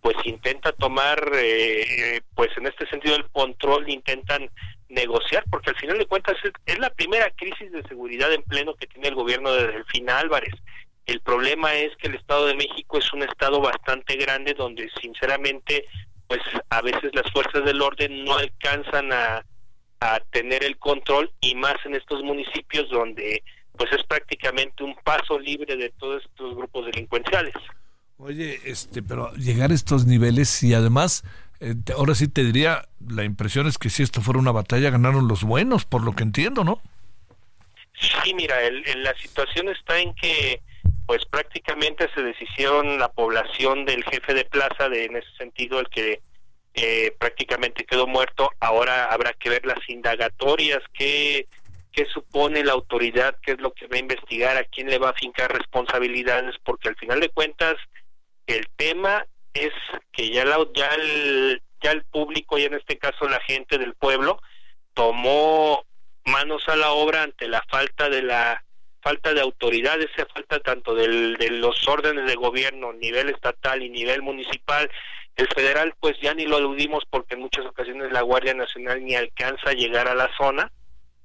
pues intenta tomar, eh, pues en este sentido el control, intentan negociar, porque al final de cuentas es, la primera crisis de seguridad en pleno que tiene el gobierno de Delfina Álvarez. El problema es que el Estado de México es un estado bastante grande donde sinceramente pues a veces las fuerzas del orden no alcanzan a, a tener el control y más en estos municipios donde pues es prácticamente un paso libre de todos estos grupos delincuenciales. Oye, este, pero llegar a estos niveles y además, eh, ahora sí te diría, la impresión es que si esto fuera una batalla ganaron los buenos, por lo que entiendo, ¿no? Sí, mira, el, la situación está en que pues prácticamente se deshicieron la población del jefe de plaza, de en ese sentido el que eh, prácticamente quedó muerto. Ahora habrá que ver las indagatorias, qué, qué supone la autoridad, qué es lo que va a investigar, a quién le va a fincar responsabilidades, porque al final de cuentas el tema es que ya, la, ya, el, ya el público y en este caso la gente del pueblo tomó manos a la obra ante la falta de la falta de autoridad, esa falta tanto del, de los órdenes de gobierno, nivel estatal y nivel municipal, el federal pues ya ni lo aludimos porque en muchas ocasiones la Guardia Nacional ni alcanza a llegar a la zona,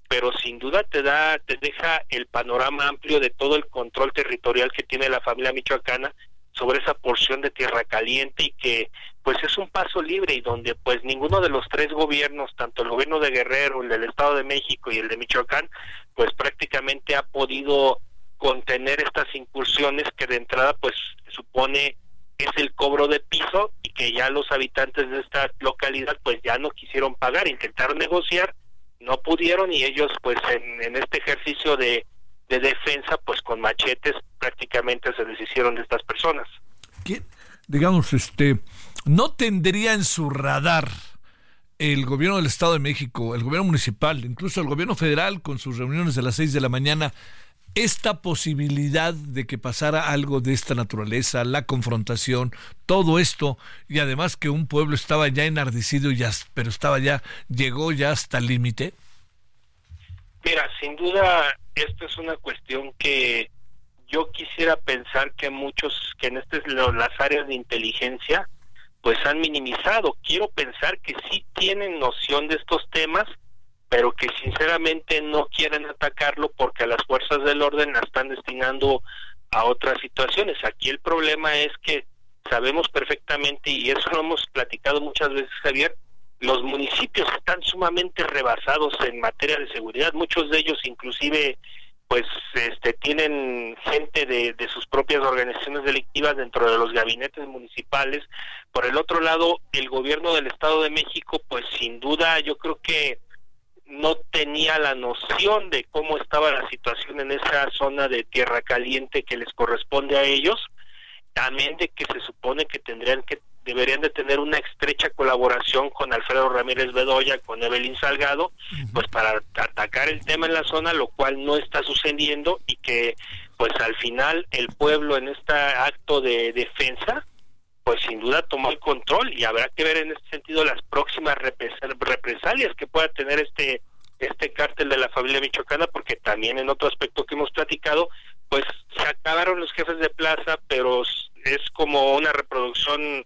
pero sin duda te da, te deja el panorama amplio de todo el control territorial que tiene la familia michoacana sobre esa porción de tierra caliente y que pues es un paso libre y donde pues ninguno de los tres gobiernos, tanto el gobierno de Guerrero, el del Estado de México y el de Michoacán, pues prácticamente ha podido contener estas incursiones que de entrada pues supone es el cobro de piso y que ya los habitantes de esta localidad pues ya no quisieron pagar, intentaron negociar, no pudieron y ellos pues en, en este ejercicio de de defensa, pues con machetes prácticamente se deshicieron de estas personas. ¿Quién, digamos, este, no tendría en su radar el gobierno del Estado de México, el gobierno municipal, incluso el gobierno federal con sus reuniones de las seis de la mañana, esta posibilidad de que pasara algo de esta naturaleza, la confrontación, todo esto, y además que un pueblo estaba ya enardecido, ya, pero estaba ya, llegó ya hasta el límite? Mira, sin duda, esto es una cuestión que yo quisiera pensar que muchos, que en este, las áreas de inteligencia, pues han minimizado. Quiero pensar que sí tienen noción de estos temas, pero que sinceramente no quieren atacarlo porque las fuerzas del orden la están destinando a otras situaciones. Aquí el problema es que sabemos perfectamente, y eso lo hemos platicado muchas veces, Javier, los municipios están sumamente rebasados en materia de seguridad, muchos de ellos inclusive pues este tienen gente de, de sus propias organizaciones delictivas dentro de los gabinetes municipales. Por el otro lado, el gobierno del Estado de México, pues sin duda yo creo que no tenía la noción de cómo estaba la situación en esa zona de tierra caliente que les corresponde a ellos, también de que se supone que tendrían que deberían de tener una estrecha colaboración con Alfredo Ramírez Bedoya, con Evelyn Salgado, pues para atacar el tema en la zona, lo cual no está sucediendo y que pues al final el pueblo en este acto de defensa pues sin duda tomó el control y habrá que ver en este sentido las próximas represalias que pueda tener este este cártel de la familia michoacana porque también en otro aspecto que hemos platicado pues se acabaron los jefes de plaza pero es como una reproducción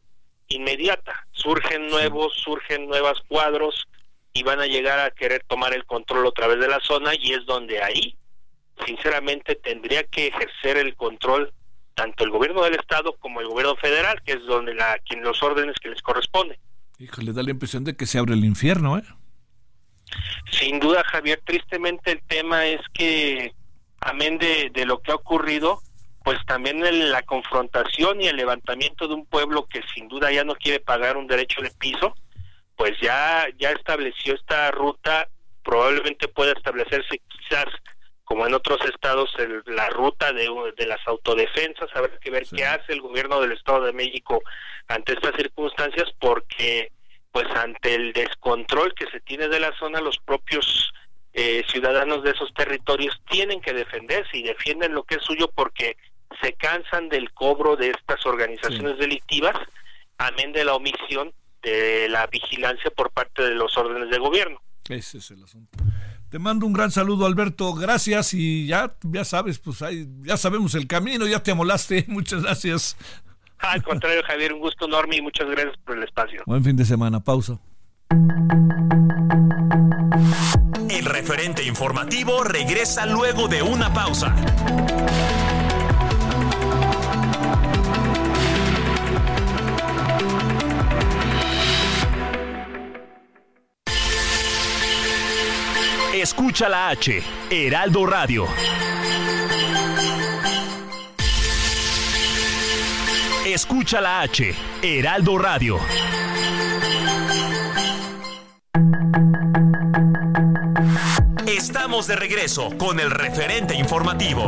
inmediata surgen nuevos surgen nuevos cuadros y van a llegar a querer tomar el control otra vez de la zona y es donde ahí sinceramente tendría que ejercer el control tanto el gobierno del estado como el gobierno federal, que es donde la quien los órdenes que les corresponde. Híjole, da la impresión de que se abre el infierno, ¿eh? Sin duda, Javier, tristemente el tema es que, amén de, de lo que ha ocurrido, pues también el, la confrontación y el levantamiento de un pueblo que sin duda ya no quiere pagar un derecho de piso, pues ya, ya estableció esta ruta, probablemente pueda establecerse quizás como en otros estados, el, la ruta de, de, las autodefensas, habrá que ver sí. qué hace el gobierno del Estado de México ante estas circunstancias, porque pues ante el descontrol que se tiene de la zona, los propios eh, ciudadanos de esos territorios tienen que defenderse y defienden lo que es suyo porque se cansan del cobro de estas organizaciones sí. delictivas, amén de la omisión de la vigilancia por parte de los órdenes de gobierno. Ese es el asunto. Te mando un gran saludo, Alberto. Gracias y ya, ya sabes, pues ahí, ya sabemos el camino, ya te amolaste. Muchas gracias. Al contrario, Javier, un gusto enorme y muchas gracias por el espacio. Buen fin de semana. Pausa. El referente informativo regresa luego de una pausa. Escucha la H, Heraldo Radio. Escucha la H, Heraldo Radio. Estamos de regreso con el referente informativo.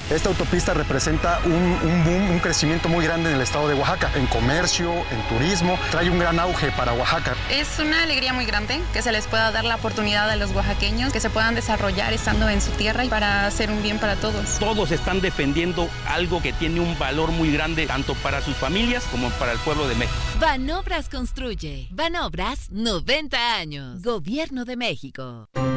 Esta autopista representa un, un, boom, un crecimiento muy grande en el estado de Oaxaca, en comercio, en turismo, trae un gran auge para Oaxaca. Es una alegría muy grande que se les pueda dar la oportunidad a los oaxaqueños, que se puedan desarrollar estando en su tierra y para hacer un bien para todos. Todos están defendiendo algo que tiene un valor muy grande tanto para sus familias como para el pueblo de México. Banobras construye. Banobras 90 años. Gobierno de México.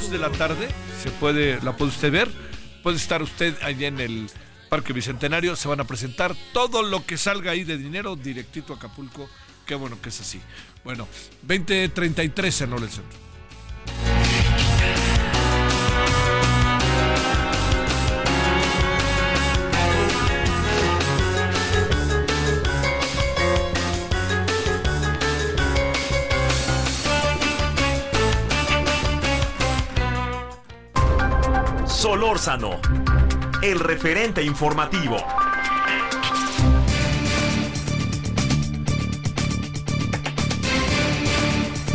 2 de la tarde, se puede, la puede usted ver. Puede estar usted allá en el Parque Bicentenario, se van a presentar todo lo que salga ahí de dinero directito a Acapulco. Qué bueno que es así. Bueno, 2033 en el Centro. Solórzano, el referente informativo.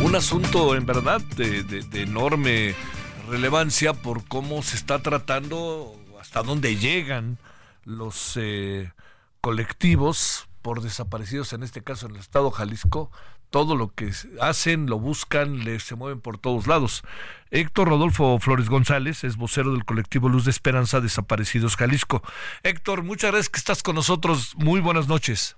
Un asunto en verdad de, enorme relevancia por cómo se está tratando, hasta dónde llegan los eh, colectivos por desaparecidos, en este caso en el estado Jalisco, todo lo que hacen, lo buscan, le, se mueven por todos lados. Héctor Rodolfo Flores González es vocero del colectivo Luz de Esperanza Desaparecidos Jalisco. Héctor, muchas gracias que estás con nosotros. Muy buenas noches.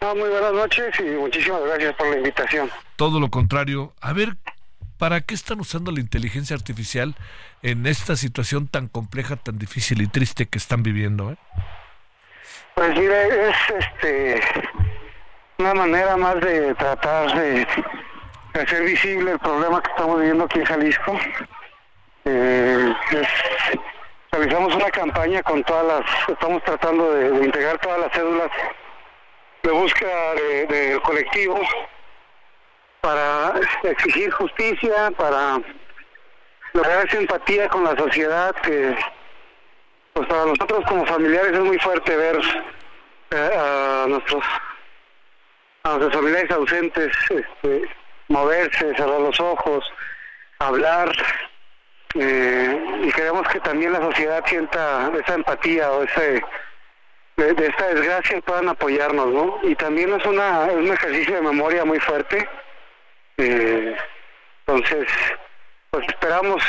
No, muy buenas noches y muchísimas gracias por la invitación. Todo lo contrario. A ver, ¿para qué están usando la inteligencia artificial en esta situación tan compleja, tan difícil y triste que están viviendo? eh? Pues mire, es este una manera más de tratar de, de hacer visible el problema que estamos viviendo aquí en Jalisco. Eh, realizamos una campaña con todas las, estamos tratando de, de integrar todas las cédulas de búsqueda de- del colectivo para exigir justicia, para lograr esa empatía con la sociedad que pues para nosotros como familiares es muy fuerte ver eh, a nuestros a nuestros familiares ausentes este, moverse, cerrar los ojos, hablar eh, y queremos que también la sociedad sienta esa empatía o ese de, de esta desgracia puedan apoyarnos, ¿no? Y también es una es un ejercicio de memoria muy fuerte. Eh, entonces, pues esperamos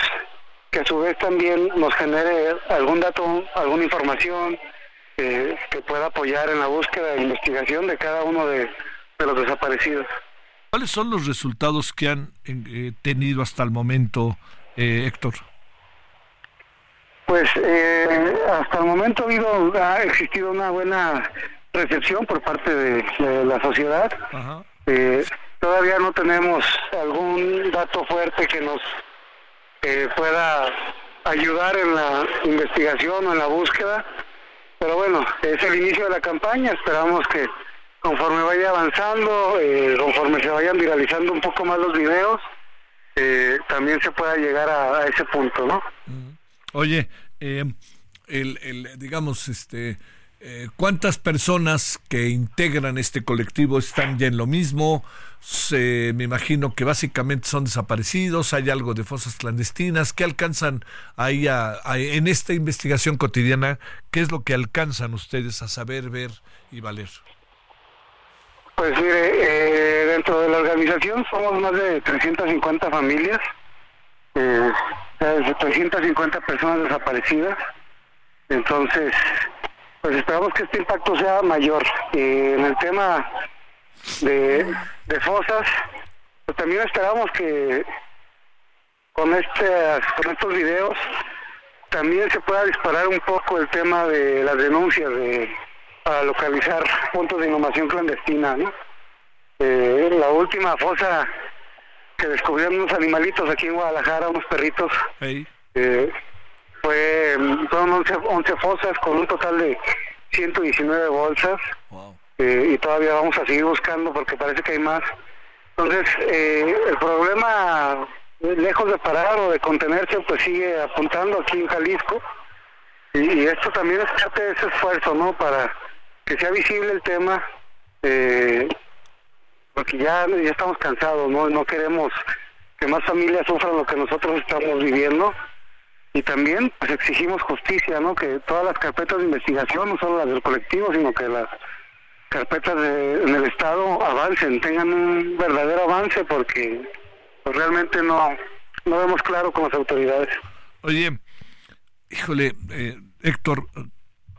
que a su vez también nos genere algún dato, alguna información eh, que pueda apoyar en la búsqueda e investigación de cada uno de, de los desaparecidos. ¿Cuáles son los resultados que han eh, tenido hasta el momento, eh, Héctor? Pues eh, hasta el momento ha, habido, ha existido una buena recepción por parte de, de la sociedad. Eh, todavía no tenemos algún dato fuerte que nos eh, pueda ayudar en la investigación o en la búsqueda. Pero bueno, es el inicio de la campaña. Esperamos que conforme vaya avanzando, eh, conforme se vayan viralizando un poco más los videos, eh, también se pueda llegar a, ese punto, ¿no? Oye, eh, el, el, digamos, este, eh, ¿cuántas personas que integran este colectivo están ya en lo mismo? Se- me imagino que básicamente son desaparecidos, hay algo de fosas clandestinas. ¿Qué alcanzan ahí a- en esta investigación cotidiana? ¿Qué es lo que alcanzan ustedes a saber, ver y valer? Pues mire, eh, dentro de la organización somos más de 350 familias, eh, de 350 personas desaparecidas. Entonces, pues esperamos que este impacto sea mayor. Eh, en el tema de, de fosas, pues también esperamos que con, este, con estos videos también se pueda disparar un poco el tema de las denuncias de para localizar puntos de inhumación clandestina, ¿no? Eh, la última fosa que descubrieron unos animalitos aquí en Guadalajara, unos perritos, eh, fue, fueron 11, 11 fosas con un total de 119 bolsas eh, y todavía vamos a seguir buscando porque parece que hay más. Entonces, eh, el problema, lejos de parar o de contenerse, pues sigue apuntando aquí en Jalisco. Y, y esto también es parte de ese esfuerzo, ¿no? Para que sea visible el tema, eh, porque ya, ya estamos cansados, ¿no? No queremos que más familias sufran lo que nosotros estamos viviendo. Y también pues exigimos justicia, ¿no? Que todas las carpetas de investigación, no solo las del colectivo, sino que las carpetas de- en el Estado avancen, tengan un verdadero avance, porque pues, realmente no, no vemos claro con las autoridades. Oye, híjole, eh, Héctor,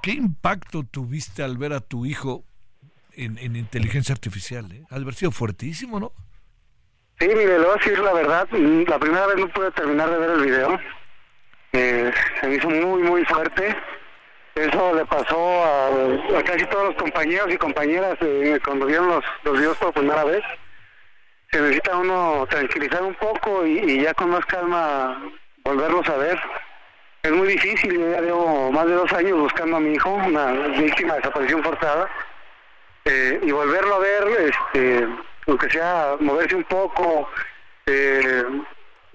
¿qué impacto tuviste al ver a tu hijo en, en inteligencia artificial? Eh? Ha sido fuertísimo, ¿no? Sí, mire, le voy a decir la verdad. mm, La primera vez no pude terminar de ver el video. Eh, se me hizo muy, muy fuerte. Eso le pasó a, casi todos los compañeros y compañeras eh, cuando vieron los, los videos por primera vez. Se necesita uno tranquilizar un poco y, ya con más calma volverlos a ver. Es muy difícil, yo llevo más de dos años buscando a mi hijo, una víctima de desaparición forzada, eh, y volverlo a ver, este, aunque sea moverse un poco, eh,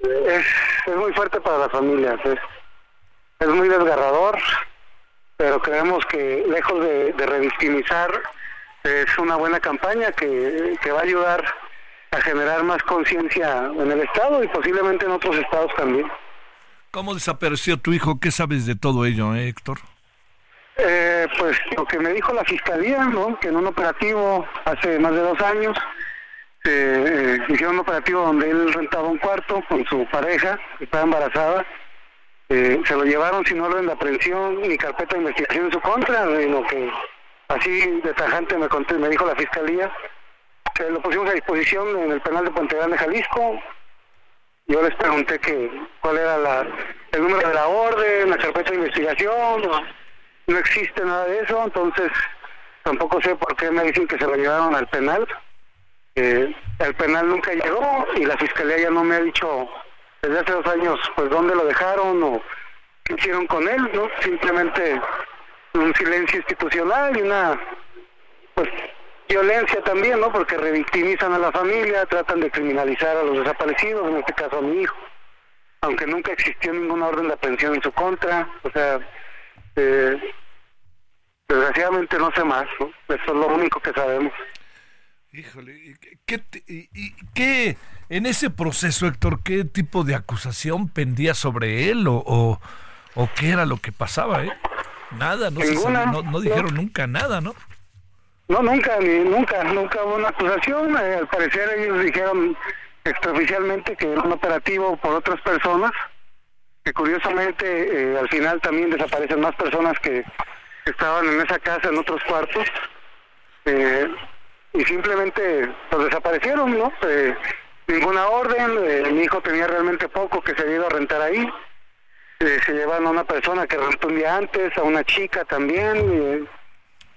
es, es muy fuerte para las familias, es, es muy desgarrador, pero creemos que lejos de, de revictimizar, es una buena campaña que, que va a ayudar a generar más conciencia en el Estado y posiblemente en otros estados también. ¿Cómo desapareció tu hijo? ¿Qué sabes de todo ello, eh, Héctor? Eh, pues lo que me dijo la fiscalía, ¿no? Que en un operativo hace más de dos años eh, eh, hicieron un operativo donde él rentaba un cuarto con su pareja, que estaba embarazada. Eh, se lo llevaron sin orden de aprehensión ni carpeta de investigación en su contra, lo que así de tajante me, conté, me dijo la fiscalía. Que lo pusimos a disposición en el penal de Puente Grande, Jalisco. Yo les pregunté que cuál era la, el número de la orden, la carpeta de investigación. No existe nada de eso, entonces tampoco sé por qué me dicen que se lo llevaron al penal. Eh, el penal nunca llegó y la fiscalía ya no me ha dicho desde hace dos años pues dónde lo dejaron o qué hicieron con él, ¿no? Simplemente un silencio institucional y una pues violencia también, ¿no? Porque revictimizan a la familia, tratan de criminalizar a los desaparecidos, en este caso a mi hijo, aunque nunca existió ninguna orden de aprehensión en su contra, o sea, eh, desgraciadamente no sé más, ¿no? Eso es lo único que sabemos. Híjole, ¿y qué- ¿qué, te- y- y qué- en ese proceso, Héctor, qué tipo de acusación pendía sobre él o, o, o qué era lo que pasaba, eh? Nada, no, se sabe, no, no no. dijeron nunca nada, ¿no? No, nunca, ni, nunca, nunca hubo una acusación. eh, al parecer ellos dijeron extraoficialmente que era un operativo por otras personas, que curiosamente eh, al final también desaparecen más personas que, que estaban en esa casa, en otros cuartos, eh, y simplemente los desaparecieron, ¿no? Ninguna orden, eh, mi hijo tenía realmente poco que se había ido a rentar ahí. Eh, se llevan a una persona que rentó un día antes, a una chica también. eh,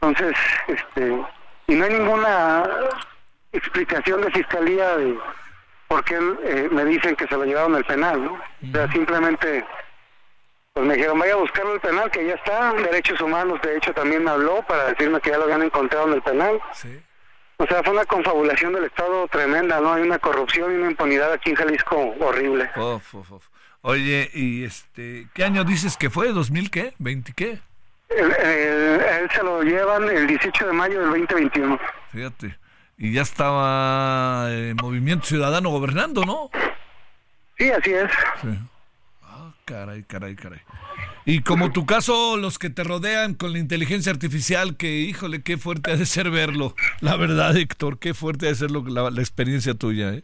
entonces, este, y no hay ninguna explicación de fiscalía de por qué eh, me dicen que se lo llevaron al penal, ¿no? O sea, simplemente, pues me dijeron, vaya a buscarlo al penal, que ya está. Derechos Humanos, de hecho, también me habló para decirme que ya lo habían encontrado en el penal. O sea, fue una confabulación del Estado tremenda, ¿no? Hay una corrupción y una impunidad aquí en Jalisco horrible. Oye, y este, ¿qué año dices que fue? ¿2000 qué? ¿20 qué? El- el- él se lo llevan el 18 de mayo del 2021. Fíjate. Y ya estaba eh, Movimiento Ciudadano gobernando, ¿no? Sí, así es. Sí. Caray, caray, caray. Y como tu caso, los que te rodean con la inteligencia artificial, que híjole, qué fuerte ha de ser verlo. La verdad, Héctor, qué fuerte ha de ser lo- la, la experiencia tuya, ¿eh?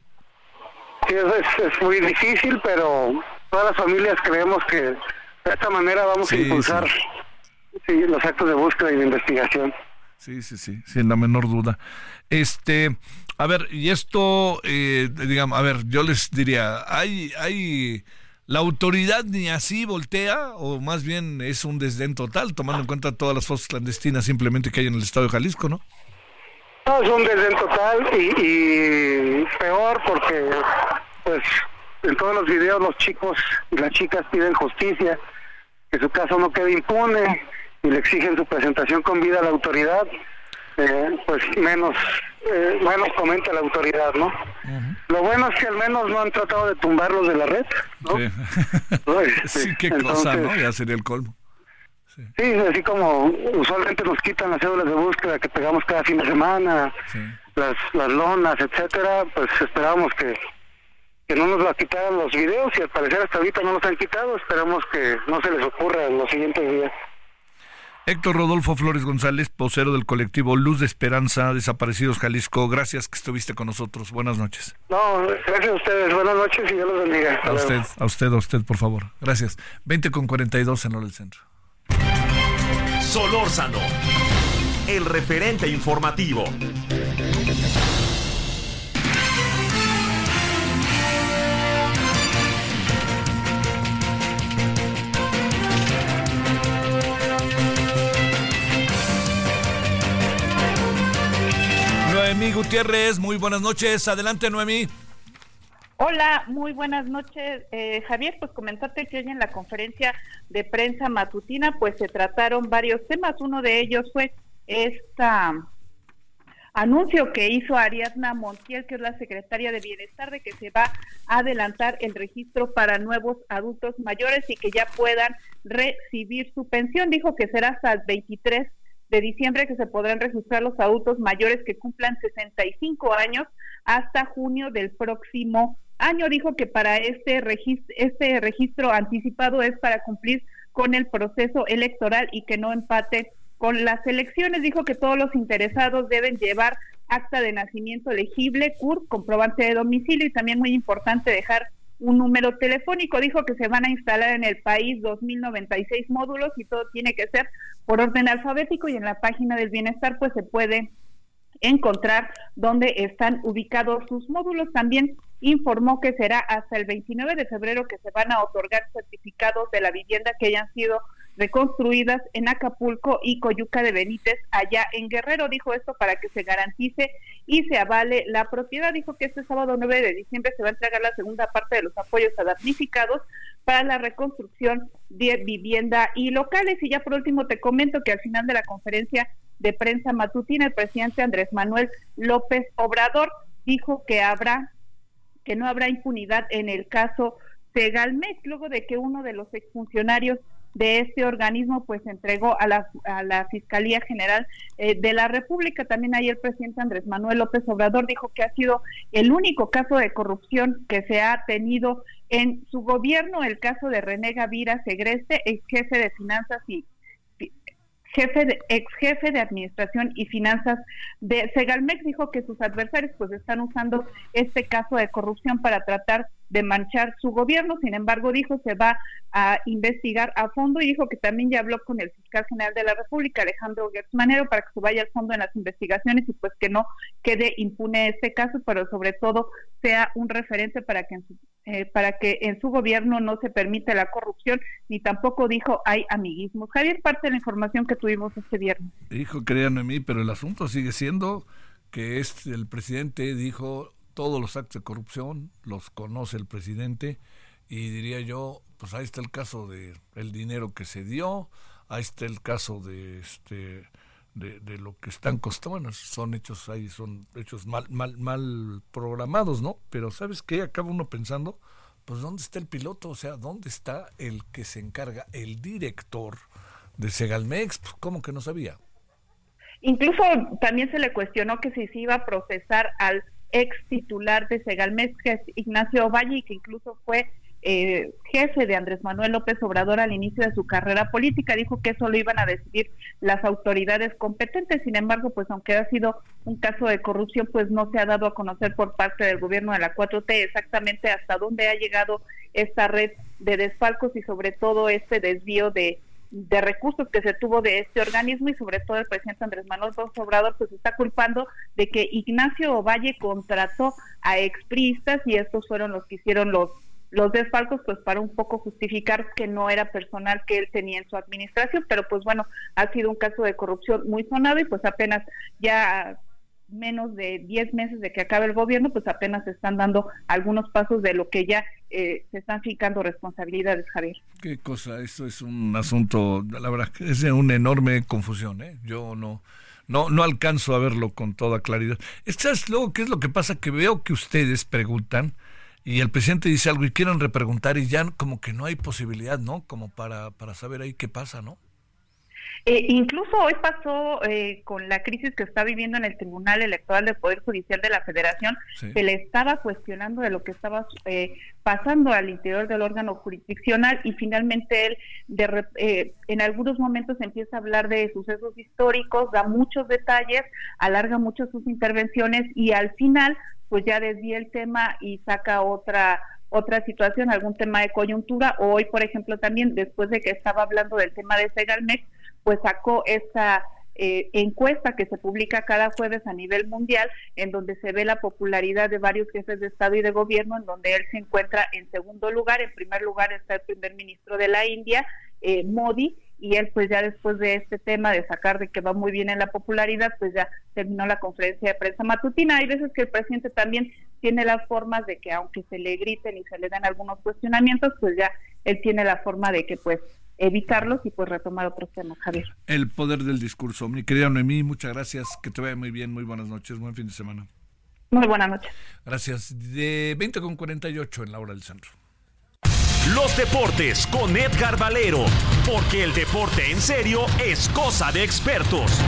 Sí, es, es- es muy difícil, pero todas las familias creemos que de esta manera vamos Sí, a impulsar sí, los actos de búsqueda y de investigación. Sí, sí, sí, sin la menor duda. Este, a ver, y esto, eh, digamos, a ver, yo les diría, hay, hay, la autoridad ni así voltea, o más bien es un desdén total, tomando en cuenta todas las fosas clandestinas simplemente que hay en el estado de Jalisco, ¿no? No, es un desdén total y, y peor porque, pues, en todos los videos los chicos y las chicas piden justicia, que su caso no quede impune y le exigen su presentación con vida a la autoridad, eh, pues menos, eh, menos comenta la autoridad, ¿no? Lo bueno es que al menos no han tratado de tumbarlos de la red, ¿no? Sí. sí, qué cosa, ¿no? Ya sería el colmo. Sí, así como usualmente nos quitan las cédulas de búsqueda que pegamos cada fin de semana, las, las lonas, etcétera, pues esperábamos que, que no nos las quitaran los videos y al parecer hasta ahorita no los han quitado, esperamos que no se les ocurra en los siguientes días. Héctor Rodolfo Flores González, vocero del colectivo Luz de Esperanza, Desaparecidos Jalisco, gracias que estuviste con nosotros. Buenas noches. No, gracias a ustedes, buenas noches y Dios los bendiga. Hasta A luego. usted, a usted, a usted, por favor. Gracias. 20 con 42 en hora del centro. Solórzano, el referente informativo. Noemí Gutiérrez. Muy buenas noches. Adelante, Noemí. Hola, muy buenas noches, eh, Javier. Pues comentarte que hoy en la conferencia de prensa matutina, pues se trataron varios temas. Uno de ellos fue esta anuncio que hizo Ariadna Montiel, que es la secretaria de Bienestar, de que se va a adelantar el registro para nuevos adultos mayores y que ya puedan recibir su pensión. Dijo que será hasta el 23 de diciembre que se podrán registrar los adultos mayores que cumplan 65 años hasta junio del próximo año. Dijo que para este registro, este registro anticipado es para cumplir con el proceso electoral y que no empate con las elecciones. Dijo que todos los interesados deben llevar acta de nacimiento elegible, CUR, comprobante de domicilio y también muy importante dejar un número telefónico. Dijo que se van a instalar en el país 2.096 módulos y todo tiene que ser por orden alfabético y en la página del bienestar pues se puede encontrar dónde están ubicados sus módulos. También informó que será hasta el 29 de febrero que se van a otorgar certificados de la vivienda que hayan sido reconstruidas en Acapulco y Coyuca de Benítez, allá en Guerrero. Dijo esto para que se garantice y se avale la propiedad. Dijo que este sábado 9 de diciembre se va a entregar la segunda parte de los apoyos a damnificados para la reconstrucción de vivienda y locales. Y ya por último te comento que al final de la conferencia de prensa matutina, el presidente Andrés Manuel López Obrador dijo que habrá que no habrá impunidad en el caso Segalmex, luego de que uno de los exfuncionarios de este organismo pues entregó a la, a la Fiscalía General eh, de la República. También ayer el presidente Andrés Manuel López Obrador dijo que ha sido el único caso de corrupción que se ha tenido en su gobierno, el caso de René Gavira Segreste, ex jefe de finanzas y jefe de, ex jefe de administración y finanzas de Segalmex dijo que sus adversarios pues están usando este caso de corrupción para tratar de manchar su gobierno. Sin embargo, dijo se va a investigar a fondo y dijo que también ya habló con el fiscal general de la República, Alejandro Gertz para que se vaya al fondo en las investigaciones y pues que no quede impune este caso, pero sobre todo sea un referente para que en su, eh, para que en su gobierno no se permita la corrupción, ni tampoco dijo hay amiguismos. Javier, parte de la información que tuvimos este viernes. Dijo, créanme a mí, pero el asunto sigue siendo que este, el presidente dijo todos los actos de corrupción los conoce el presidente y diría yo, pues ahí está el caso de el dinero que se dio, ahí está el caso de este de, lo que están costando, bueno, son hechos ahí, son hechos mal, mal, mal programados, ¿no? Pero ¿sabes qué? Acaba uno pensando, pues ¿dónde está el piloto? O sea, ¿dónde está el que se encarga, el director de Segalmex? Pues, ¿Cómo que no sabía? Incluso también se le cuestionó que si se iba a procesar al ex titular de Segalmex, que es Ignacio Valle, y que incluso fue eh, jefe de Andrés Manuel López Obrador al inicio de su carrera política, dijo que eso lo iban a decidir las autoridades competentes. Sin embargo, pues aunque ha sido un caso de corrupción, pues no se ha dado a conocer por parte del gobierno de la 4T exactamente hasta dónde ha llegado esta red de desfalcos y sobre todo este desvío de de recursos que se tuvo de este organismo y sobre todo el presidente Andrés Manuel López Obrador pues está culpando de que Ignacio Ovalle contrató a expriistas y estos fueron los que hicieron los los desfalcos pues para un poco justificar que no era personal que él tenía en su administración, pero pues bueno, ha sido un caso de corrupción muy sonado y pues apenas ya menos de 10 meses de que acabe el gobierno, pues apenas están dando algunos pasos de lo que ya eh, se están fijando responsabilidades, Javier. Qué cosa, eso es un asunto, la verdad, es una enorme confusión, ¿eh? Yo no, no, no alcanzo a verlo con toda claridad. ¿Estás luego qué es lo que pasa? Que veo que ustedes preguntan y el presidente dice algo y quieren repreguntar y ya como que no hay posibilidad, ¿no? Como para, para saber ahí qué pasa, ¿no? Eh, incluso hoy pasó eh, con la crisis que está viviendo en el Tribunal Electoral del Poder Judicial de la Federación, se le estaba cuestionando de lo que estaba eh, pasando al interior del órgano jurisdiccional y finalmente él de, en algunos momentos empieza a hablar de sucesos históricos, da muchos detalles, alarga mucho sus intervenciones y al final pues ya desvía el tema y saca otra otra situación, algún tema de coyuntura. Hoy, por ejemplo, también después de que estaba hablando del tema de Segalmex, pues sacó esta eh, encuesta que se publica cada jueves a nivel mundial, en donde se ve la popularidad de varios jefes de Estado y de gobierno, en donde él se encuentra en segundo lugar. En primer lugar está el primer ministro de la India, eh, Modi, y él pues ya después de este tema de sacar de que va muy bien en la popularidad, pues ya terminó la conferencia de prensa matutina. Hay veces que el presidente también tiene las formas de que aunque se le griten y se le den algunos cuestionamientos, pues ya él tiene la forma de que pues evitarlos y pues retomar otros temas, Javier. El poder del discurso. Mi querida Noemí, muchas gracias. Que te vaya muy bien. Muy buenas noches. Buen fin de semana. Muy buenas noches. Gracias. De 20 con 48 en la hora del centro. Los deportes con Edgar Valero, porque el deporte en serio es cosa de expertos.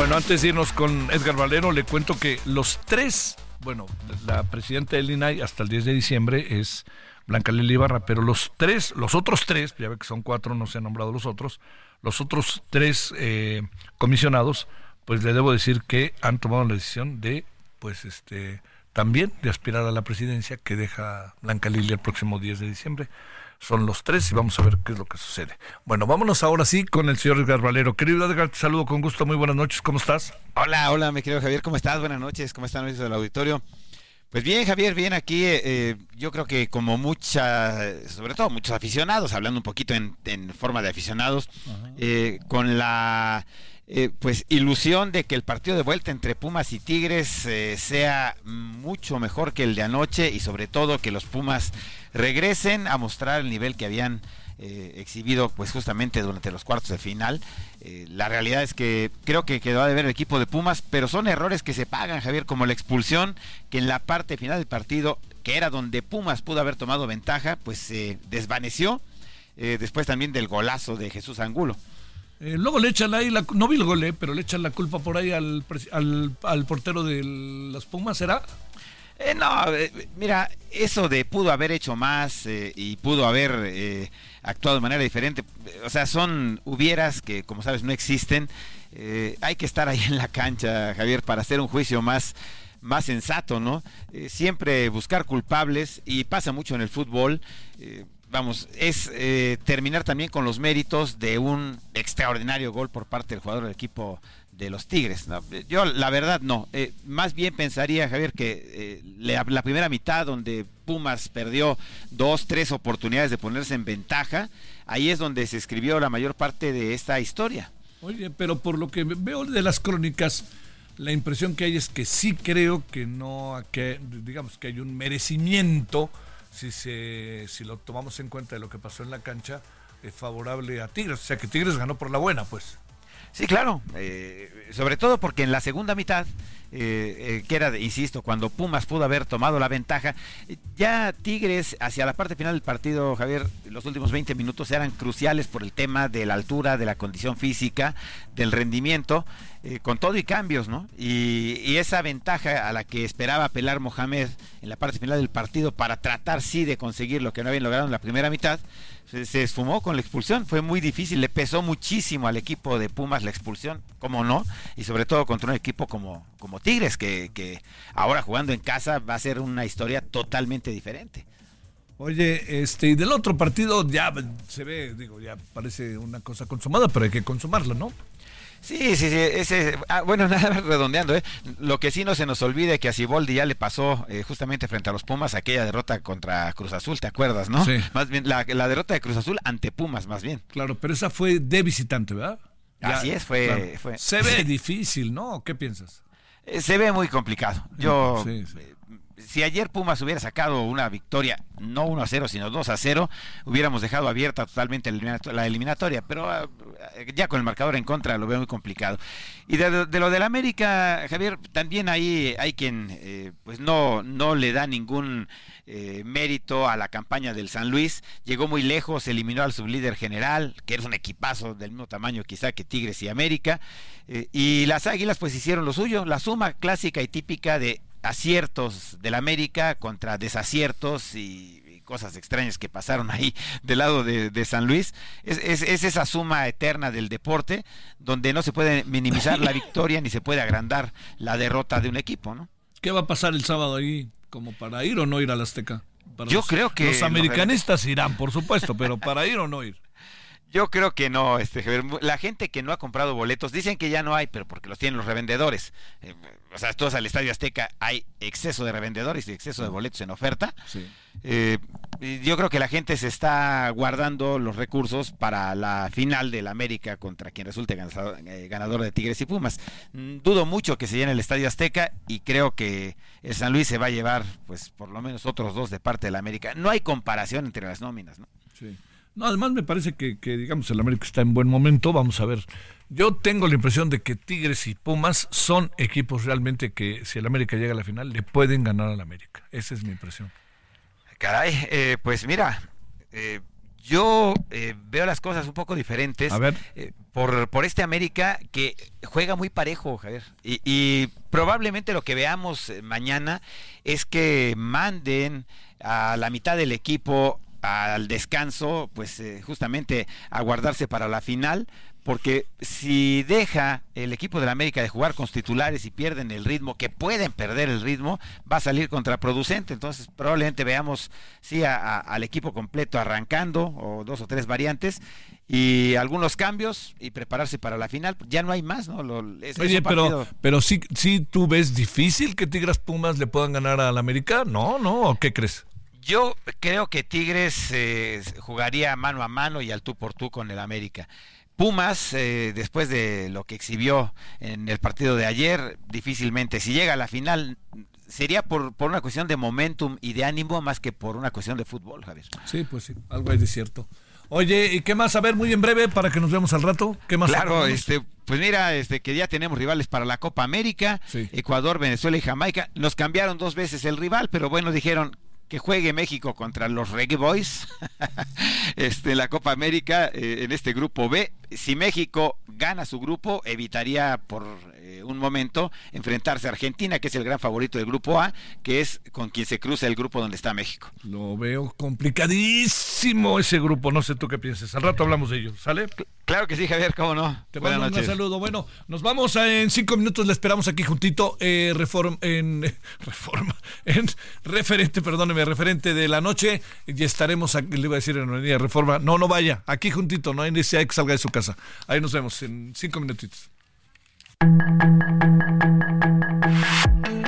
Bueno, antes de irnos con Edgar Valero, le cuento que los tres, bueno, la presidenta del INAI hasta el 10 de diciembre es Blanca Lili Ibarra, pero los tres, los otros tres, ya ve que son cuatro, no se han nombrado los otros, los otros tres eh, comisionados, pues le debo decir que han tomado la decisión de, pues este, también de aspirar a la presidencia que deja Blanca Lili el próximo 10 de diciembre. Son los tres y vamos a ver qué es lo que sucede. Bueno, vámonos ahora sí con el señor Edgar Valero. Querido Edgar, te saludo con gusto. Muy buenas noches. ¿Cómo estás? Hola, hola, mi querido Javier. ¿Cómo estás? Buenas noches. ¿Cómo están los del auditorio? Pues bien, Javier, bien aquí. Eh, yo creo que como mucha, sobre todo muchos aficionados, hablando un poquito en, en forma de aficionados, eh, con la eh, pues ilusión de que el partido de vuelta entre Pumas y Tigres eh, sea mucho mejor que el de anoche y sobre todo que los Pumas regresen a mostrar el nivel que habían eh, exhibido pues justamente durante los cuartos de final. la realidad es que creo que quedó de ver el equipo de Pumas, pero son errores que se pagan, Javier, como la expulsión que en la parte final del partido, que era donde Pumas pudo haber tomado ventaja, pues se desvaneció. después también del golazo de Jesús Angulo. Eh, luego le echan ahí, la, no vi el gol, eh, pero le echan la culpa por ahí al, al, al portero de las Pumas, ¿será? Eh, no, mira, eso de pudo haber hecho más y pudo haber actuado de manera diferente, o sea, son hubieras que, como sabes, no existen. hay que estar ahí en la cancha, Javier, para hacer un juicio más, más sensato, ¿no? siempre buscar culpables y pasa mucho en el fútbol vamos, es eh, terminar también con los méritos de un extraordinario gol por parte del jugador del equipo de los Tigres. Yo la verdad no, eh, más bien pensaría Javier que eh, la, primera mitad donde Pumas perdió dos, tres oportunidades de ponerse en ventaja, ahí es donde se escribió la mayor parte de esta historia. Oye, pero por lo que veo de las crónicas, la impresión que hay es que sí creo que no, que digamos que hay un merecimiento si, se, si lo tomamos en cuenta de lo que pasó en la cancha, es favorable a Tigres. O sea que Tigres ganó por la buena, pues. Sí, claro. Eh, sobre todo porque en la segunda mitad, eh, eh, que era, insisto, cuando Pumas pudo haber tomado la ventaja, ya Tigres hacia la parte final del partido, Javier, los últimos 20 minutos eran cruciales por el tema de la altura, de la condición física, del rendimiento, con todo y cambios, ¿no? Y, y, esa ventaja a la que esperaba apelar Mohamed en la parte final del partido para tratar sí de conseguir lo que no habían logrado en la primera mitad, se, esfumó con la expulsión. Fue muy difícil, le pesó muchísimo al equipo de Pumas la expulsión, como no, y sobre todo contra un equipo como, como Tigres, que, que ahora jugando en casa va a ser una historia totalmente diferente. Oye, este, y del otro partido ya se ve, digo, ya parece una cosa consumada, pero hay que consumarla, ¿no? Sí, sí, sí. Ese, ah, bueno, nada más redondeando, ¿eh? Lo que sí no se nos olvide que a Siboldi ya le pasó eh, justamente frente a los Pumas aquella derrota contra Cruz Azul, ¿te acuerdas, no? Sí. Más bien, la, derrota de Cruz Azul ante Pumas, más bien. Claro, pero esa fue de visitante, ¿verdad? Así es, fue, fue. Se ve difícil, ¿no? ¿Qué piensas? Eh, se ve muy complicado. Yo. Sí, sí si ayer Pumas hubiera sacado una victoria, no 1 a 0, sino 2 a 0, hubiéramos dejado abierta totalmente la eliminatoria, pero ah, ya con el marcador en contra lo veo muy complicado. Y de, lo del América, Javier, también ahí hay quien eh, pues no, no le da ningún eh, mérito a la campaña del San Luis, llegó muy lejos, eliminó al sublíder general, que es un equipazo del mismo tamaño quizá que Tigres y América, eh, y las Águilas pues hicieron lo suyo, la suma clásica y típica de aciertos del América contra desaciertos y, cosas extrañas que pasaron ahí del lado de, San Luis. Es, es, esa suma eterna del deporte donde no se puede minimizar la victoria ni se puede agrandar la derrota de un equipo, ¿no? ¿Qué va a pasar el sábado ahí? ¿Como para ir o no ir al Azteca? Yo creo que... Los americanistas irán, por supuesto, pero para ir o no ir. Yo creo que no, este, la gente que no ha comprado boletos, dicen que ya no hay, pero porque los tienen los revendedores. Eh, o sea, todos al Estadio Azteca hay exceso de revendedores y exceso de boletos en oferta. Eh, yo creo que la gente se está guardando los recursos para la final del América contra quien resulte eh, ganador, de Tigres y Pumas. Mm, dudo mucho que se llene el Estadio Azteca y creo que el San Luis se va a llevar, pues, por lo menos otros dos de parte del América. No hay comparación entre las nóminas, ¿no? Sí. No, además me parece que, digamos, el América está en buen momento. Vamos a ver. Yo tengo la impresión de que Tigres y Pumas son equipos realmente que si el América llega a la final le pueden ganar al América. Esa es mi impresión. Caray, eh, pues mira, eh, yo eh, veo las cosas un poco diferentes. A ver. por, por este América que juega muy parejo, Javier. Y, y probablemente lo que veamos mañana es que manden a la mitad del equipo al descanso, pues eh, justamente a guardarse para la final, porque si deja el equipo de la América de jugar con titulares y pierden el ritmo, que pueden perder el ritmo, va a salir contraproducente. Entonces probablemente veamos sí al equipo completo arrancando o dos o tres variantes y algunos cambios y prepararse para la final. Ya no hay más, ¿no? Oye, pero, pero sí, sí tú ves difícil que Tigras Pumas le puedan ganar al América. No, no, ¿qué crees? Yo creo que Tigres eh, jugaría mano a mano y al tú por tú con el América. Pumas, eh, después de lo que exhibió en el partido de ayer, difícilmente, si llega a la final, sería por, por una cuestión de momentum y de ánimo más que por una cuestión de fútbol, Javier. Sí, pues sí, algo hay de cierto. Oye, ¿y qué más? A ver, muy en breve, para que nos veamos al rato. ¿Qué más? Claro, este, pues mira, este, que ya tenemos rivales para la Copa América, Ecuador, Venezuela y Jamaica. Nos cambiaron dos veces el rival, pero bueno, dijeron, que juegue México contra los Reggae Boys este, la Copa América eh, en este grupo B. Si México gana su grupo, evitaría por eh, un momento enfrentarse a Argentina, que es el gran favorito del grupo A, que es con quien se cruza el grupo donde está México. Lo veo complicadísimo ese grupo, no sé tú qué piensas. Al rato hablamos de ello, ¿sale? Claro que sí, Javier, cómo no. Te mando un saludo. Bueno, nos vamos en cinco minutos, le esperamos aquí juntito eh, reforma, en reforma, en referente, perdóneme, referente de la noche y estaremos aquí, le iba a decir en la reforma. No, no vaya, aquí juntito, no hay necesidad que salga de su casa. Ahí nos vemos en cinco minutitos.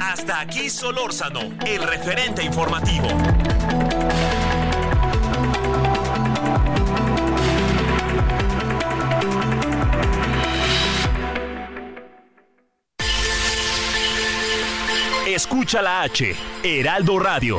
Hasta aquí Solórzano, el referente informativo. Escucha la H, Heraldo Radio.